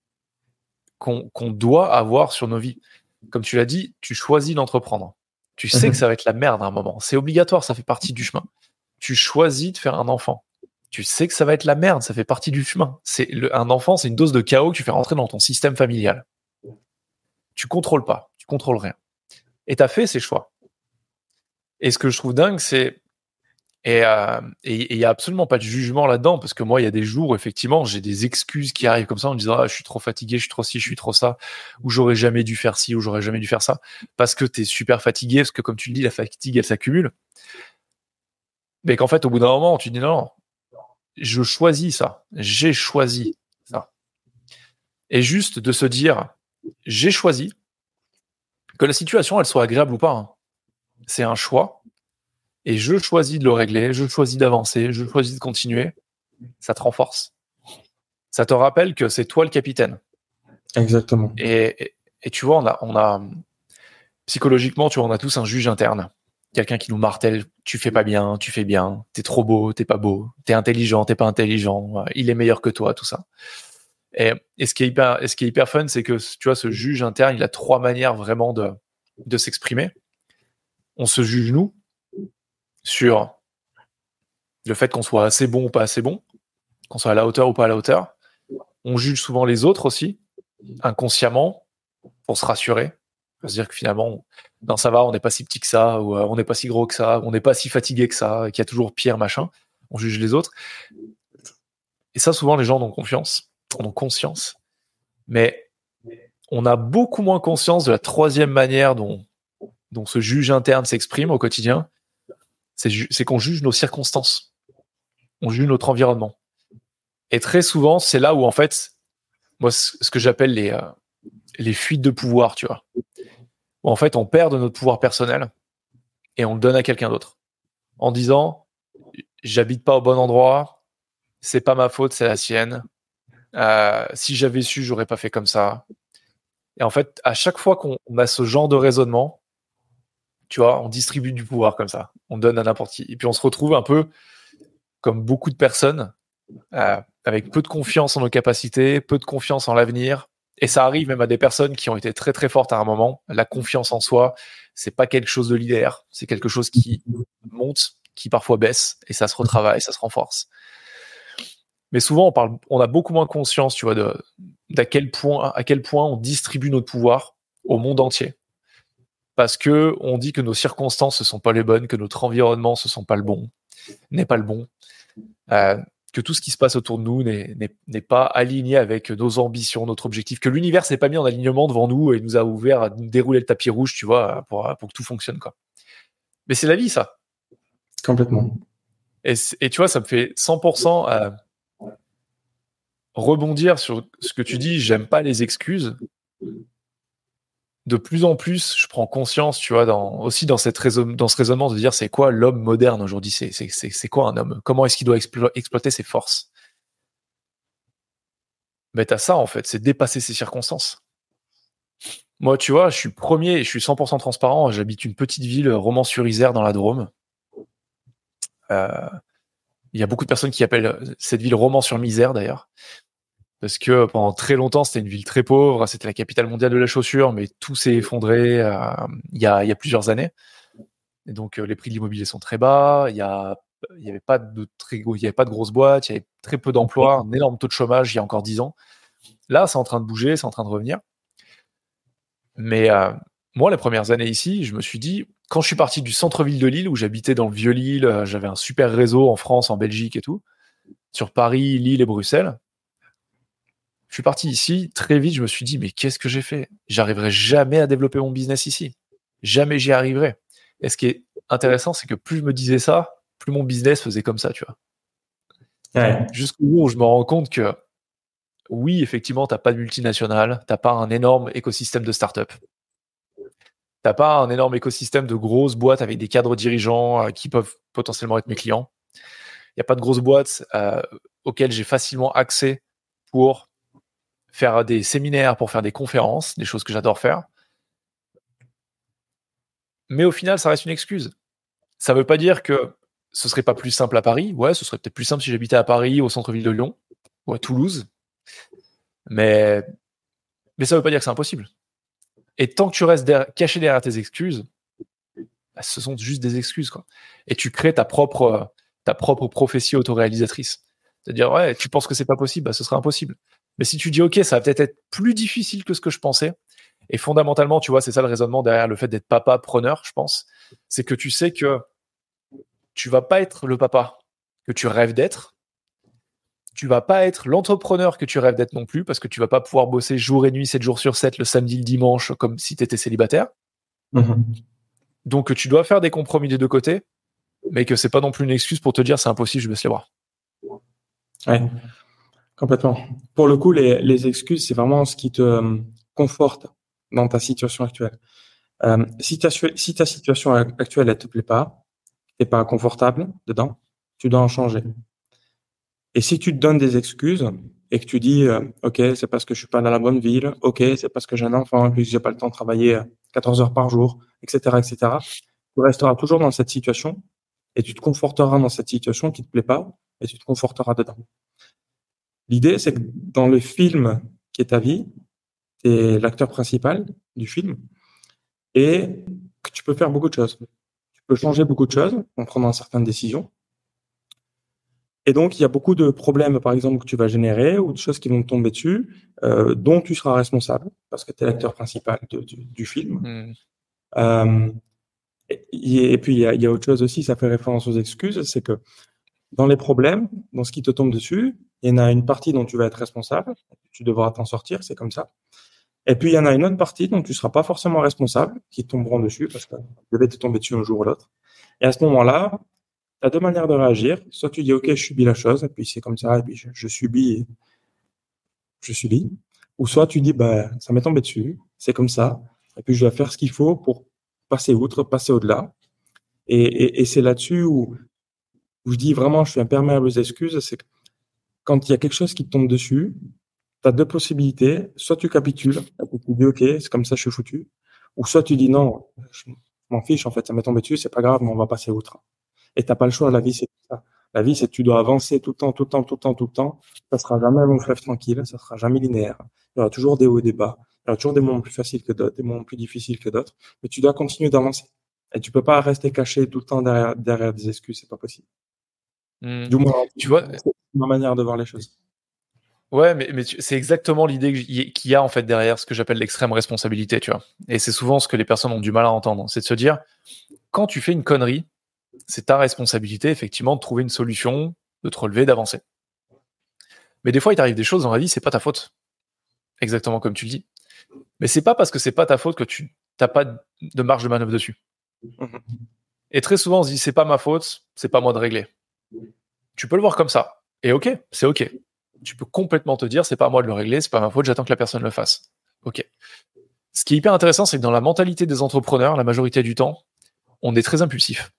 qu'on doit avoir sur nos vies. Comme tu l'as dit, tu choisis d'entreprendre. Tu sais que mhm. ça va être la merde à un moment. C'est obligatoire, ça fait partie du chemin. Tu choisis de faire un enfant. Tu sais que ça va être la merde, ça fait partie du chemin. C'est un enfant, c'est une dose de chaos que tu fais rentrer dans ton système familial. Tu contrôles pas, tu contrôles rien. Et tu as fait ces choix. Et ce que je trouve dingue, c'est et il euh, et, y a absolument pas de jugement là-dedans parce que moi, il y a des jours, effectivement, j'ai des excuses qui arrivent comme ça en disant ah, je suis trop fatigué, je suis trop ci, je suis trop ça, ou j'aurais jamais dû faire ci, ou j'aurais jamais dû faire ça, parce que tu es super fatigué, parce que comme tu le dis, la fatigue, elle s'accumule. Mais qu'en fait, au bout d'un moment, tu dis non, je choisis ça, j'ai choisi ça. Et juste de se dire j'ai choisi que la situation, elle soit agréable ou pas. Hein. C'est un choix et je choisis de le régler, je choisis d'avancer, je choisis de continuer, ça te renforce. Ça te rappelle que c'est toi le capitaine. Exactement. Et, et, tu vois, on a, on a psychologiquement, tu vois, on a tous un juge interne. Quelqu'un qui nous martèle, tu fais pas bien, tu fais bien, t'es trop beau, t'es pas beau, t'es intelligent, t'es pas intelligent, il est meilleur que toi, tout ça. Et, ce qui est hyper, ce qui est hyper fun, c'est que tu vois, ce juge interne, il a trois manières vraiment de, de s'exprimer. On se juge nous sur le fait qu'on soit assez bon ou pas assez bon, qu'on soit à la hauteur ou pas à la hauteur. On juge souvent les autres aussi, inconsciemment, pour se rassurer, pour se dire que finalement, non, ça va, on n'est pas si petit que ça, ou euh, on n'est pas si gros que ça, on n'est pas si fatigué que ça, qu'il y a toujours pire, machin. On juge les autres. Et ça, souvent, les gens ont confiance, ont conscience. Mais on a beaucoup moins conscience de la troisième manière dont, dont ce juge interne s'exprime au quotidien. C'est qu'on juge nos circonstances. On juge notre environnement. Et très souvent, c'est là où, en fait, moi, ce que j'appelle les, euh, les fuites de pouvoir, tu vois. Où, en fait, on perd de notre pouvoir personnel et on le donne à quelqu'un d'autre. En disant, j'habite pas au bon endroit, c'est pas ma faute, c'est la sienne. Euh, si j'avais su, j'aurais pas fait comme ça. Et en fait, à chaque fois qu'on a ce genre de raisonnement, tu vois, on distribue du pouvoir comme ça. On donne à n'importe qui. Et puis on se retrouve un peu comme beaucoup de personnes, euh, avec peu de confiance en nos capacités, peu de confiance en l'avenir. Et ça arrive même à des personnes qui ont été très très fortes à un moment. La confiance en soi, c'est pas quelque chose de linéaire, c'est quelque chose qui monte, qui parfois baisse, et ça se retravaille, ça se renforce. Mais souvent, on parle, on a beaucoup moins conscience, tu vois, de d'à quel point, à quel point on distribue notre pouvoir au monde entier. Parce que on dit que nos circonstances ne sont pas les bonnes, que notre environnement ne sont pas le bon, n'est pas le bon. Euh, que tout ce qui se passe autour de nous n'est pas aligné avec nos ambitions, notre objectif, que l'univers s'est pas mis en alignement devant nous et nous a ouvert à nous dérouler le tapis rouge, tu vois, pour, pour que tout fonctionne, quoi. Mais c'est la vie, ça. Complètement. Et, et, tu vois, ça me fait 100% à rebondir sur ce que tu dis, j'aime pas les excuses de plus en plus, je prends conscience, tu vois, aussi dans, cette ce raisonnement de dire c'est quoi l'homme moderne aujourd'hui, c'est quoi un homme? Comment est-ce qu'il doit exploiter ses forces? Mais t'as ça en fait, c'est dépasser ses circonstances. Moi, tu vois, je suis premier je suis 100% transparent. J'habite une petite ville, Romans-sur-Isère, dans la Drôme. Euh, il y a beaucoup de personnes qui appellent cette ville Romans-sur-Misère d'ailleurs parce que pendant très longtemps c'était une ville très pauvre, c'était la capitale mondiale de la chaussure, mais tout s'est effondré euh, il, y a, il, y a, plusieurs années. Et donc euh, les prix de l'immobilier sont très bas, il y n'y avait pas de très il y avait pas de grosses boîtes, il y avait très peu d'emplois, un énorme taux de chômage il y a encore dix ans. Là, c'est en train de bouger, c'est en train de revenir. Mais euh, moi, les premières années ici, je me suis dit, quand je suis parti du centre-ville de Lille, où j'habitais dans le vieux Lille, j'avais un super réseau en France, en Belgique et tout, sur Paris, Lille et Bruxelles, je suis parti ici, très vite, je me suis dit, mais qu'est-ce que j'ai fait? J'arriverai jamais à développer mon business ici. Jamais j'y arriverai. Et ce qui est intéressant, c'est que plus je me disais ça, plus mon business faisait comme ça, tu vois. Jusqu'au jour où je me rends compte que oui, effectivement, tu n'as pas de multinationale, tu n'as pas un énorme écosystème de start-up. T'as pas un énorme écosystème de grosses boîtes avec des cadres dirigeants euh, qui peuvent potentiellement être mes clients. Il n'y a pas de grosses boîtes euh, auxquelles j'ai facilement accès pour faire des séminaires, pour faire des conférences, des choses que j'adore faire. Mais au final, ça reste une excuse. Ça ne veut pas dire que ce serait pas plus simple à Paris. Ouais, ce serait peut-être plus simple si j'habitais à Paris, au centre-ville de Lyon, ou à Toulouse. Mais, mais ça ne veut pas dire que c'est impossible. Et tant que tu restes caché derrière tes excuses, bah, ce sont juste des excuses. Quoi. Et tu crées ta propre, ta propre prophétie autoréalisatrice. C'est-à-dire, ouais, tu penses que c'est pas possible, bah, ce sera impossible. Mais si tu dis, OK, ça va peut-être être plus difficile que ce que je pensais. Et fondamentalement, tu vois, c'est ça le raisonnement derrière le fait d'être papa preneur, je pense. C'est que tu sais que tu vas pas être le papa que tu rêves d'être. Tu vas pas être l'entrepreneur que tu rêves d'être non plus parce que tu vas pas pouvoir bosser jour et nuit, 7 jours sur 7, le samedi, le dimanche, comme si tu étais célibataire. Mm-hmm. Donc tu dois faire des compromis des deux côtés, mais que c'est pas non plus une excuse pour te dire c'est impossible, je baisse les bras. Ouais. Complètement. Pour le coup, les, excuses, c'est vraiment ce qui te euh, conforte dans ta situation actuelle. Euh, si, ta, si ta situation actuelle, elle te plaît pas, t'es pas confortable dedans, tu dois en changer. Et si tu te donnes des excuses et que tu dis, euh, OK, c'est parce que je suis pas dans la bonne ville, OK, c'est parce que j'ai un enfant et que j'ai pas le temps de travailler 14 heures par jour, etc., etc., tu resteras toujours dans cette situation et tu te conforteras dans cette situation qui te plaît pas et tu te conforteras dedans. L'idée, c'est que dans le film qui est ta vie, tu es l'acteur principal du film et que tu peux faire beaucoup de choses. Tu peux changer beaucoup de choses en prenant certaines décisions. Et donc, il y a beaucoup de problèmes, par exemple, que tu vas générer ou de choses qui vont te tomber dessus, euh, dont tu seras responsable, parce que tu es l'acteur principal du, film. Hmm. Euh, et, puis, il y, a, il y, a, autre chose aussi, ça fait référence aux excuses, c'est que dans les problèmes, dans ce qui te tombe dessus, il y en a une partie dont tu vas être responsable, tu devras t'en sortir, c'est comme ça. Et puis, il y en a une autre partie dont tu ne seras pas forcément responsable, qui tomberont dessus, parce que devait te tomber dessus un jour ou l'autre. Et à ce moment-là, tu as deux manières de réagir. Soit tu dis, OK, je subis la chose, et puis c'est comme ça, et puis je, subis, je subis. Ou soit tu dis, bah, ça m'est tombé dessus, c'est comme ça, et puis je dois faire ce qu'il faut pour passer outre, passer au-delà. Et, c'est là-dessus où, je dis vraiment, je suis imperméable aux excuses, c'est quand il y a quelque chose qui te tombe dessus, tu as deux possibilités. Soit tu capitules, tu dis, OK, c'est comme ça, je suis foutu. Ou soit tu dis, non, je m'en fiche, en fait, ça m'est tombé dessus, c'est pas grave, mais on va passer outre. Et t'as pas le choix. La vie, c'est ça. La vie, c'est que tu dois avancer tout le temps, tout le temps, tout le temps, tout le temps. Ça sera jamais un long fleuve tranquille. Ça sera jamais linéaire. Il y aura toujours des hauts et des bas. Il y aura toujours des moments plus faciles que d'autres, des moments plus difficiles que d'autres. Mais tu dois continuer d'avancer. Et tu peux pas rester caché tout le temps derrière, derrière des excuses. C'est pas possible. Du moins, tu vois, c'est ma manière de voir les choses. Ouais, mais, mais c'est exactement l'idée qu'il y a en fait derrière ce que j'appelle l'extrême responsabilité, tu vois. Et c'est souvent ce que les personnes ont du mal à entendre. C'est de se dire, quand tu fais une connerie, c'est ta responsabilité, effectivement, de trouver une solution, de te relever, d'avancer. Mais des fois, il t'arrive des choses dans la vie, c'est pas ta faute. Exactement comme tu le dis. Mais c'est pas parce que c'est pas ta faute que tu n'as pas de marge de manœuvre dessus. Mhm. Et très souvent, on se dit, c'est pas ma faute, c'est pas moi de régler. Tu peux le voir comme ça. Et ok, c'est ok. Tu peux complètement te dire, c'est pas à moi de le régler, c'est pas ma faute, j'attends que la personne le fasse. Ok. Ce qui est hyper intéressant, c'est que dans la mentalité des entrepreneurs, la majorité du temps, on est très impulsif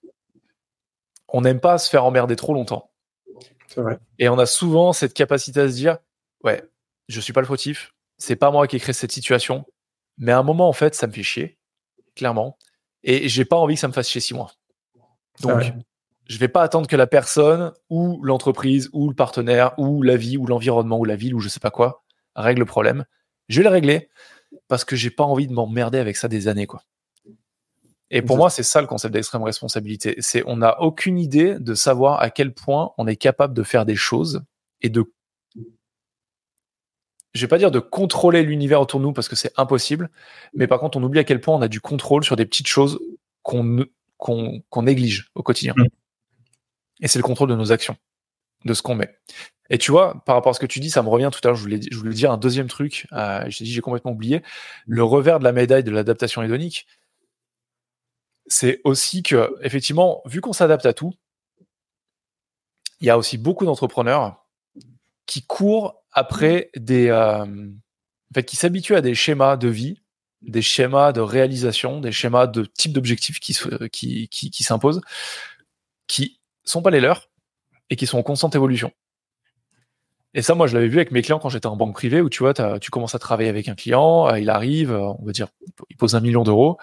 on n'aime pas se faire emmerder trop longtemps. Et on a souvent cette capacité à se dire, ouais, je suis pas le fautif, c'est pas moi qui ai créé cette situation, mais à un moment, en fait, ça me fait chier, clairement, et j'ai pas envie que ça me fasse chier six mois. Donc, je vais pas attendre que la personne ou l'entreprise ou le partenaire ou la vie ou l'environnement ou la ville ou je sais pas quoi règle le problème. Je vais le régler parce que j'ai pas envie de m'emmerder avec ça des années, quoi. Et pour moi, c'est ça le concept d'extrême responsabilité. C'est on n'a aucune idée de savoir à quel point on est capable de faire des choses et de, je vais pas dire de contrôler l'univers autour de nous parce que c'est impossible, mais par contre, on oublie à quel point on a du contrôle sur des petites choses qu'on qu'on néglige au quotidien. Mm. Et c'est le contrôle de nos actions, de ce qu'on met. Et tu vois, par rapport à ce que tu dis, ça me revient tout à l'heure. Je voulais, je voulais dire un deuxième truc. Euh, je t'ai dit, j'ai complètement oublié. Le revers de la médaille de l'adaptation hédonique, c'est aussi que, effectivement, vu qu'on s'adapte à tout, il y a aussi beaucoup d'entrepreneurs qui courent après des. Euh, en fait, qui s'habituent à des schémas de vie, des schémas de réalisation, des schémas de type d'objectifs qui, s'imposent, sont pas les leurs et qui sont en constante évolution. Et ça, moi, je l'avais vu avec mes clients quand j'étais en banque privée, où tu vois, tu commences à travailler avec un client, euh, il arrive, euh, on va dire, il pose un million d'euros,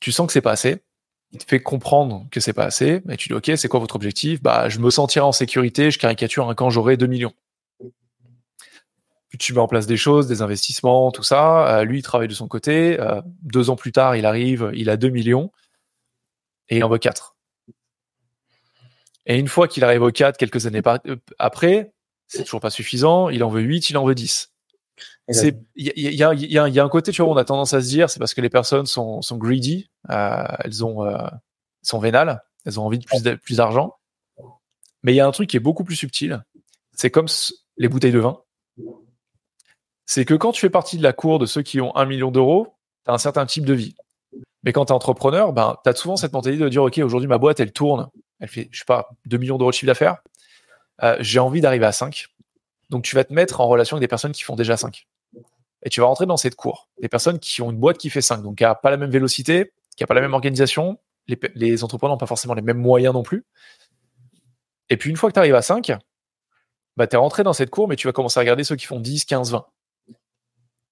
tu sens que c'est pas assez, il te fait comprendre que c'est pas assez, et tu dis ok, c'est quoi votre objectif? Bah, je me sentirai en sécurité, je caricature un quand j'aurai 2 millions. Puis tu mets en place des choses, des investissements, tout ça. Euh, lui, il travaille de son côté. Deux ans plus tard, il arrive, il a 2 millions et il en veut 4. Et une fois qu'il arrive au 4, quelques années euh, après, c'est toujours pas suffisant. Il en veut 8, il en veut 10 il y a, y, a, un côté tu vois on a tendance à se dire c'est parce que les personnes sont, sont greedy euh, elles ont euh, sont vénales elles ont envie de plus plus d'argent. Mais il y a un truc qui est beaucoup plus subtil. C'est comme les bouteilles de vin. C'est que quand tu fais partie de la cour de ceux qui ont un million d'euros tu as un certain type de vie mais quand tu es entrepreneur ben tu as souvent cette mentalité de dire ok aujourd'hui ma boîte elle tourne elle fait je sais pas 2 millions d'euros de chiffre d'affaires euh, j'ai envie d'arriver à 5 donc tu vas te mettre en relation avec des personnes qui font déjà 5 et tu vas rentrer dans cette cour. Des personnes qui ont une boîte qui fait 5, donc qui n'a pas la même vélocité, qui n'a pas la même organisation. Les, entrepreneurs n'ont pas forcément les mêmes moyens non plus. Et puis une fois que tu arrives à 5, bah, tu es rentré dans cette cour, mais tu vas commencer à regarder ceux qui font 10, 15, 20.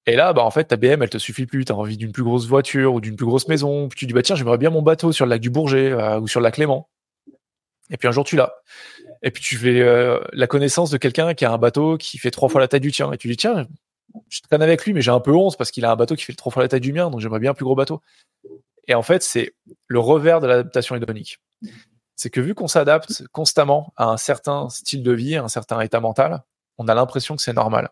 Et là, bah, en fait, ta BM, elle te suffit plus. Tu as envie d'une plus grosse voiture ou d'une plus grosse maison. Puis tu dis, bah, tiens, j'aimerais bien mon bateau sur le lac du Bourget euh, ou sur le lac Léman. Et puis un jour, tu l'as. Et puis tu fais euh, la connaissance de quelqu'un qui a un bateau qui fait trois fois la taille du tien. Et tu dis, tiens, je traîne avec lui, mais j'ai un peu honte parce qu'il a un bateau qui fait trois fois la taille du mien, donc j'aimerais bien un plus gros bateau. Et en fait, c'est le revers de l'adaptation hédonique. C'est que vu qu'on s'adapte constamment à un certain style de vie, à un certain état mental, on a l'impression que c'est normal.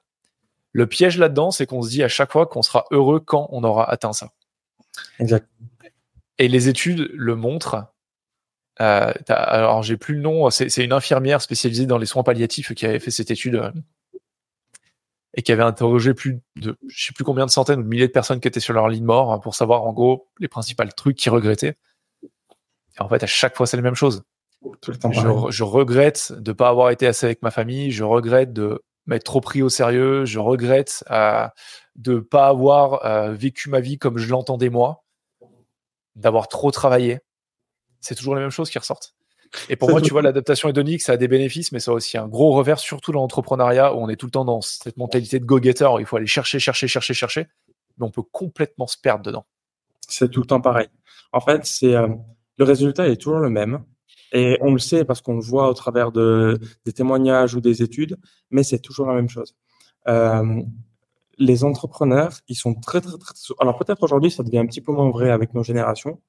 Le piège là-dedans, c'est qu'on se dit à chaque fois qu'on sera heureux quand on aura atteint ça. Exact. Et les études le montrent. Euh, alors, j'ai plus le nom. C'est une infirmière spécialisée dans les soins palliatifs qui avait fait cette étude euh, et qui avait interrogé plus de, je sais plus combien de centaines ou de milliers de personnes qui étaient sur leur lit de mort hein, pour savoir en gros les principaux trucs qu'ils regrettaient. Et en fait, à chaque fois, c'est la même chose. je, je, regrette de pas avoir été assez avec ma famille. Je regrette de m'être trop pris au sérieux. Je regrette euh, de pas avoir euh, vécu ma vie comme je l'entendais moi, d'avoir trop travaillé. C'est toujours les mêmes choses qui ressortent. Et pour moi, tu vois, l'adaptation hédonique, ça a des bénéfices, mais ça a aussi un gros revers, surtout dans l'entrepreneuriat, où on est tout le temps dans cette mentalité de go-getter, où il faut aller chercher, chercher, chercher, chercher, mais on peut complètement se perdre dedans. C'est tout le temps pareil. En fait, c'est euh, le résultat est toujours le même. Et on le sait parce qu'on le voit au travers de, des témoignages ou des études, mais c'est toujours la même chose. Euh, les entrepreneurs, ils sont très, très, très... Alors peut-être aujourd'hui, ça devient un petit peu moins vrai avec nos générations,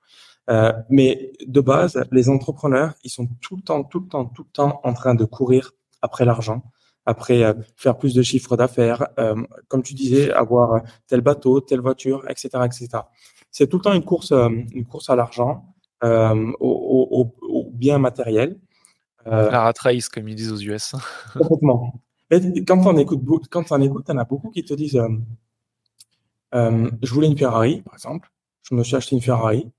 euh, mais de base, les entrepreneurs, ils sont tout le temps, tout le temps, tout le temps en train de courir après l'argent, après euh, faire plus de chiffres d'affaires, euh, comme tu disais, avoir tel bateau, telle voiture, etc., etc. C'est tout le temps une course, euh, une course à l'argent, euh, au, au, au, bien matériel. La rat race, comme ils disent aux US. complètement. Et quand on écoute, quand on écoute, il y en a beaucoup qui te disent, je voulais une Ferrari, par exemple. Je me suis acheté une Ferrari.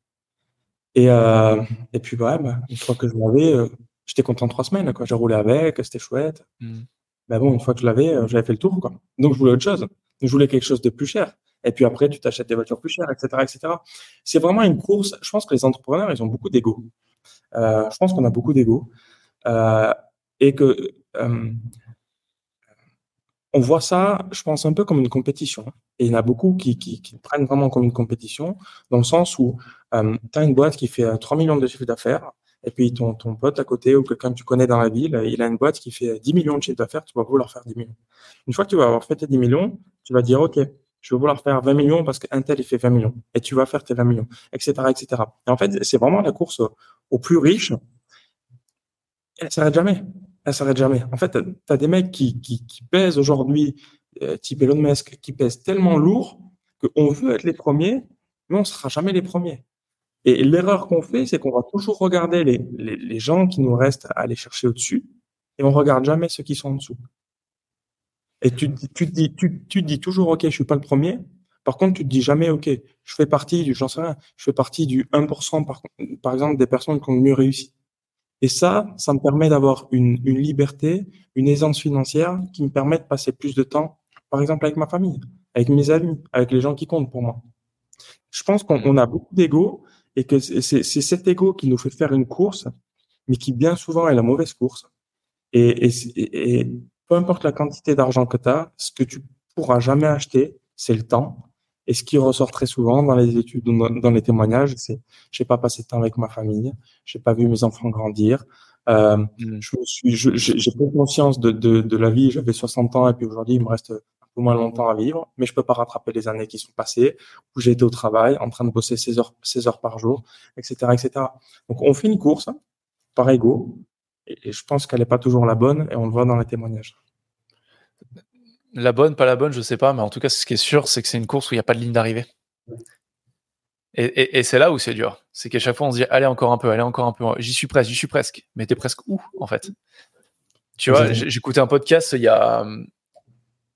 Et, euh, et puis, ouais, bah, une fois que je l'avais, euh, j'étais content trois semaines. J'ai roulé avec, c'était chouette. Mm. Mais bon, une fois que je l'avais, euh, j'avais fait le tour. Quoi. Donc, je voulais autre chose. Je voulais quelque chose de plus cher. Et puis après, tu t'achètes des voitures plus chères, etc., etc. C'est vraiment une course. Je pense que les entrepreneurs, ils ont beaucoup d'ego. Euh, je pense qu'on a beaucoup d'ego. Euh, et que euh, on voit ça, je pense, un peu comme une compétition. Et il y en a beaucoup qui, prennent vraiment comme une compétition, dans le sens où euh, tu as une boîte qui fait 3 millions de chiffre d'affaires, et puis ton, ton pote à côté ou quelqu'un que tu connais dans la ville, il a une boîte qui fait 10 millions de chiffre d'affaires, tu vas vouloir faire 10 millions. Une fois que tu vas avoir fait tes 10 millions, tu vas dire, OK, je vais vouloir faire 20 millions parce qu'un tel, il fait 20 millions. Et tu vas faire tes 20 millions, etc., etc. Et en fait, c'est vraiment la course aux plus riches. Elle s'arrête jamais elle s'arrête jamais. En fait, tu as des mecs qui, qui, pèsent aujourd'hui, euh, type Elon Musk, qui pèsent tellement lourd qu'on veut être les premiers, mais on ne sera jamais les premiers. Et l'erreur qu'on fait, c'est qu'on va toujours regarder les, gens qui nous restent à aller chercher au-dessus, et on regarde jamais ceux qui sont en dessous. Et tu, tu, te dis, tu, tu te dis toujours, OK, je suis pas le premier. Par contre, tu te dis jamais, OK, je fais partie du, j'en sais rien, je fais partie du 1% par, par exemple des personnes qui ont mieux réussi. Et ça, ça me permet d'avoir une, une, liberté, une aisance financière qui me permet de passer plus de temps, par exemple, avec ma famille, avec mes amis, avec les gens qui comptent pour moi. Je pense qu'on a beaucoup d'ego et que c'est cet ego qui nous fait faire une course, mais qui bien souvent est la mauvaise course. Et, et, et peu importe la quantité d'argent que tu as, ce que tu pourras jamais acheter, c'est le temps. Et ce qui ressort très souvent dans les études, dans les témoignages, c'est j'ai pas passé de temps avec ma famille, j'ai pas vu mes enfants grandir. Euh, mm. Je suis, j'ai pris conscience de, de, de la vie. J'avais 60 ans et puis aujourd'hui il me reste un peu moins longtemps à vivre, mais je peux pas rattraper les années qui sont passées où j'ai été au travail, en train de bosser 16 heures, 16 heures par jour, etc., etc. Donc on fait une course par ego et, et je pense qu'elle est pas toujours la bonne et on le voit dans les témoignages. La bonne, pas la bonne, je sais pas, mais en tout cas, ce qui est sûr, c'est que c'est une course où il n'y a pas de ligne d'arrivée. Et, et, et c'est là où c'est dur. C'est qu'à chaque fois, on se dit, allez encore un peu, allez encore un peu. J'y suis presque, j'y suis presque. Mais t'es presque où, en fait? Tu vois, j'écoutais un podcast il y a,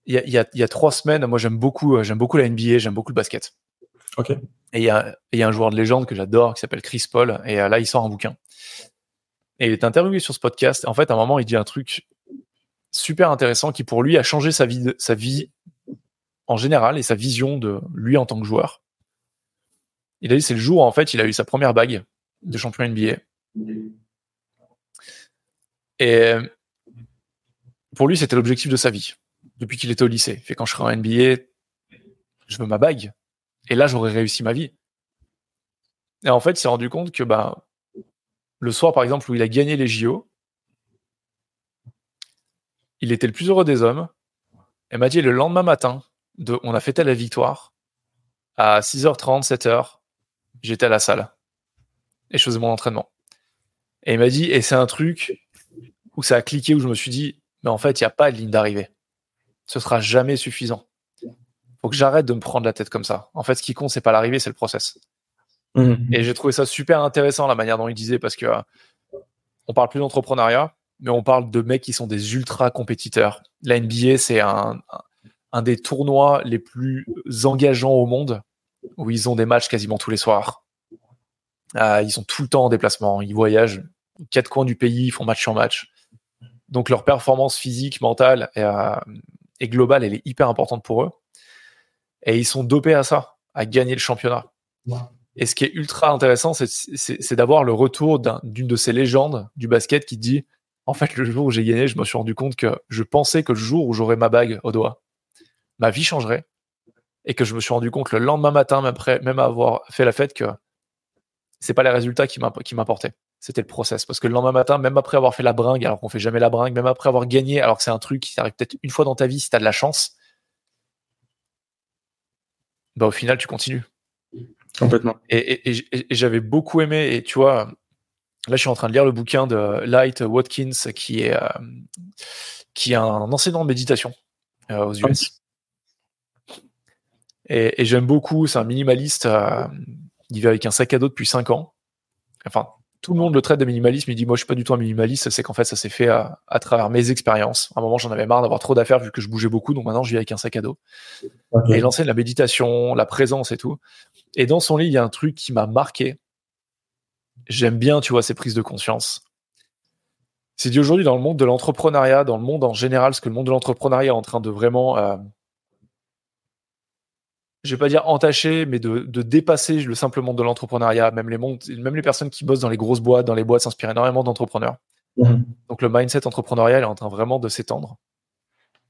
il y a, il y a, il y a trois semaines. Moi, j'aime beaucoup, j'aime beaucoup la NBA, j'aime beaucoup le basket. Ok. Et il y a, il y a un joueur de légende que j'adore qui s'appelle Chris Paul. Et là, il sort un bouquin. Et il est interviewé sur ce podcast. En fait, à un moment, il dit un truc super intéressant qui pour lui a changé sa vie, sa vie en général et sa vision de lui en tant que joueur. Il a dit c'est le jour où en fait il a eu sa première bague de champion NBA. Et pour lui c'était l'objectif de sa vie depuis qu'il était au lycée. fait quand je serai en NBA, je veux ma bague et là j'aurais réussi ma vie. Et en fait il s'est rendu compte que bah le soir par exemple où il a gagné les JO, il était le plus heureux des hommes. Elle m'a dit le lendemain matin, de, on a fêté la victoire. À 6h30, 7h, j'étais à la salle. Et je faisais mon entraînement. Et il m'a dit, et c'est un truc où ça a cliqué, où je me suis dit, mais en fait, il n'y a pas de ligne d'arrivée. Ce sera jamais suffisant. Faut que j'arrête de me prendre la tête comme ça. En fait, ce qui compte, c'est pas l'arrivée, c'est le process. Mmh. Et j'ai trouvé ça super intéressant la manière dont il disait parce que euh, on parle plus d'entrepreneuriat, mais on parle de mecs qui sont des ultra compétiteurs. La NBA, c'est un, un des tournois les plus engageants au monde où ils ont des matchs quasiment tous les soirs. Euh, ils sont tout le temps en déplacement, ils voyagent quatre coins du pays, ils font match sur match. Donc leur performance physique, mentale et, euh, et globale, elle est hyper importante pour eux. Et ils sont dopés à ça, à gagner le championnat. Et ce qui est ultra intéressant, c'est d'avoir le retour d'une de ces légendes du basket qui dit En fait, le jour où j'ai gagné, je me suis rendu compte que je pensais que le jour où j'aurais ma bague au doigt, ma vie changerait. Et que je me suis rendu compte le lendemain matin, même après même avoir fait la fête, que c'est pas les résultats qui m'importaient. C'était le process. Parce que le lendemain matin, même après avoir fait la bringue, alors qu'on fait jamais la bringue, même après avoir gagné, alors que c'est un truc qui arrive peut-être une fois dans ta vie si tu de la chance, bah, au final, tu continues. Complètement. Et, j'avais beaucoup aimé, et tu vois, là, je suis en train de lire le bouquin de Light Watkins, qui est, euh, qui est un enseignant de méditation euh, aux US. Et, j'aime beaucoup, c'est un minimaliste, euh, il vit avec un sac à dos depuis 5 ans. Enfin, tout le monde le traite de minimalisme. Il dit moi je suis pas du tout un minimaliste. C'est qu'en fait ça s'est fait à, travers mes expériences. À un moment j'en avais marre d'avoir trop d'affaires vu que je bougeais beaucoup. Donc maintenant je vis avec un sac à dos. Et il enseigne la méditation, la présence et tout. Et dans son livre il y a un truc qui m'a marqué. J'aime bien tu vois ces prises de conscience. C'est dit aujourd'hui dans le monde de l'entrepreneuriat, dans le monde en général, ce que le monde de l'entrepreneuriat est en train de vraiment euh, je vais pas dire entaché, mais de, dépasser le simple monde de l'entrepreneuriat. Même les mondes, même les personnes qui bossent dans les grosses boîtes, dans les boîtes s'inspirent énormément d'entrepreneurs. Mhm. Donc le mindset entrepreneurial est en train vraiment de s'étendre.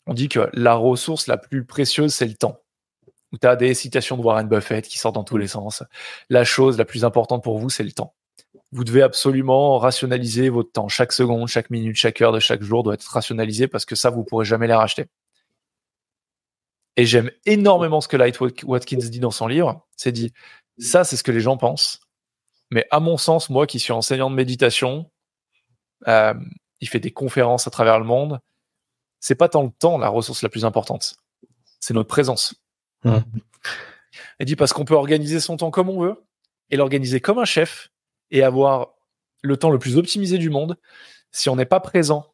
On dit que la ressource la plus précieuse, c'est le temps. Où tu as des citations de Warren Buffett qui sortent dans tous les sens. La chose la plus importante pour vous, c'est le temps. Vous devez absolument rationaliser votre temps. Chaque seconde, chaque minute, chaque heure de chaque jour doit être rationalisé parce que ça, vous pourrez jamais les racheter. Et j'aime énormément ce que Light Watkins dit dans son livre. C'est dit, ça, c'est ce que les gens pensent. Mais à mon sens, moi qui suis enseignant de méditation, euh, il fait des conférences à travers le monde. C'est pas tant le temps la ressource la plus importante, c'est notre présence. Il dit parce qu'on peut organiser son temps comme on veut et l'organiser comme un chef et avoir le temps le plus optimisé du monde. Si on n'est pas présent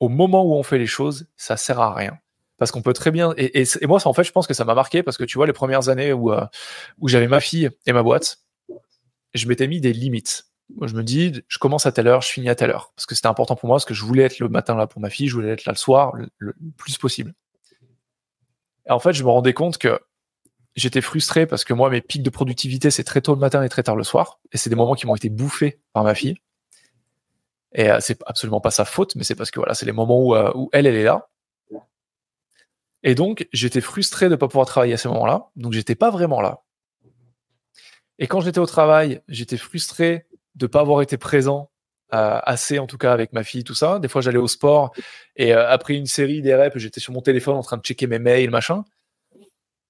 au moment où on fait les choses, ça sert à rien. Parce qu'on peut très bien et, moi en fait je pense que ça m'a marqué parce que tu vois les premières années où euh, où j'avais ma fille et ma boîte je m'étais mis des limites. Je me dis je commence à telle heure je finis à telle heure. Parce que c'était important pour moi parce que je voulais être le matin là pour ma fille je voulais être là le soir le, plus possible et en fait je me rendais compte que j'étais frustré parce que moi mes pics de productivité c'est très tôt le matin et très tard le soir et c'est des moments qui m'ont été bouffés par ma fille et euh, c'est absolument pas sa faute mais c'est parce que voilà c'est les moments où, euh, elle elle est là et donc, j'étais frustré de ne pas pouvoir travailler à ce moment-là. Donc, j'étais pas vraiment là. Et quand j'étais au travail, j'étais frustré de ne pas avoir été présent euh, assez, en tout cas, avec ma fille, tout ça. Des fois, j'allais au sport et euh, après une série des reps, j'étais sur mon téléphone en train de checker mes mails, machin.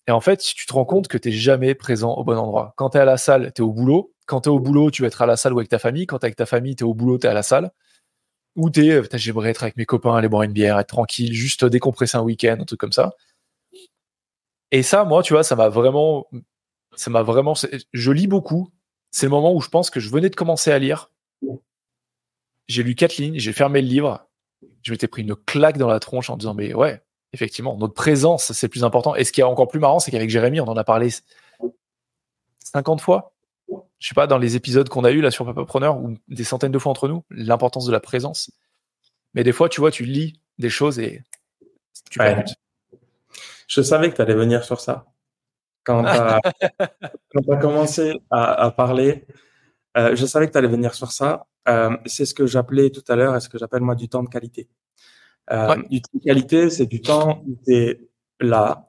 Et en fait, tu te rends compte que tu n'es jamais présent au bon endroit. Quand tu es à la salle, tu es au boulot. Quand tu es au boulot, tu vas être à la salle ou avec ta famille. Quand tu es avec ta famille, tu es au boulot, tu es à la salle ou t'es, euh, j'aimerais être avec mes copains, aller boire une bière, être tranquille, juste décompresser un week-end, un truc comme ça. Et ça, moi, tu vois, ça m'a vraiment, ça m'a vraiment, je lis beaucoup. C'est le moment où je pense que je venais de commencer à lire. J'ai lu quatre lignes, j'ai fermé le livre. Je m'étais pris une claque dans la tronche en disant, mais ouais, effectivement, notre présence, c'est le plus important. Et ce qui est encore plus marrant, c'est qu'avec Jérémy, on en a parlé 50 fois je sais pas, dans les épisodes qu'on a eu là sur Papapreneur, ou des centaines de fois entre nous, l'importance de la présence. Mais des fois, tu vois, tu lis des choses et tu ouais. Je savais que tu allais venir sur ça. Quand tu as, commencé à, parler, euh, je savais que tu allais venir sur ça. Euh, c'est ce que j'appelais tout à l'heure et ce que j'appelle moi du temps de qualité. Euh, du temps de qualité, c'est du temps où tu es là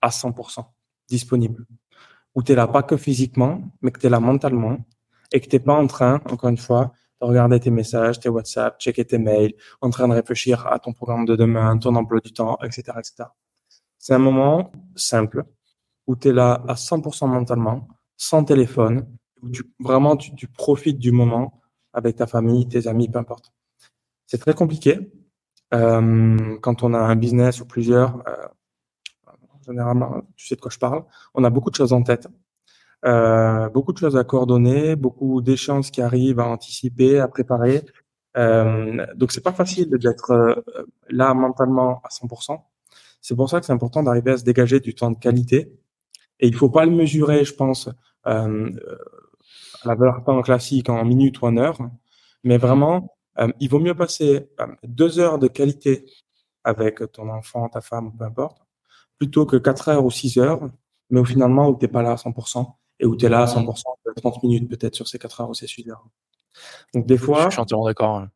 à 100%, disponible où tu es là pas que physiquement, mais que tu es là mentalement et que tu n'es pas en train, encore une fois, de regarder tes messages, tes WhatsApp, checker tes mails, en train de réfléchir à ton programme de demain, ton emploi du temps, etc., etc. C'est un moment simple où tu es là à 100% mentalement, sans téléphone, tu, vraiment tu, tu profites du moment avec ta famille, tes amis, peu importe. C'est très compliqué euh, quand on a un business ou plusieurs. Euh, généralement, tu sais de quoi je parle. On a beaucoup de choses en tête, euh, beaucoup de choses à coordonner, beaucoup d'échéances qui arrivent à anticiper, à préparer. Euh, donc c'est pas facile d'être euh, là mentalement à 100%. C'est pour ça que c'est important d'arriver à se dégager du temps de qualité. Et il faut pas le mesurer, je pense, euh, la valeur temps classique en minutes ou en heures, mais vraiment, euh, il vaut mieux passer euh, deux heures de qualité avec ton enfant, ta femme, peu importe, plutôt que 4 heures ou 6 heures, mais au finalement où tu n'es pas là à 100% et où tu es là à 100% 30 minutes peut-être sur ces 4 heures ou ces 6 heures. Donc des fois, je suis entièrement d'accord.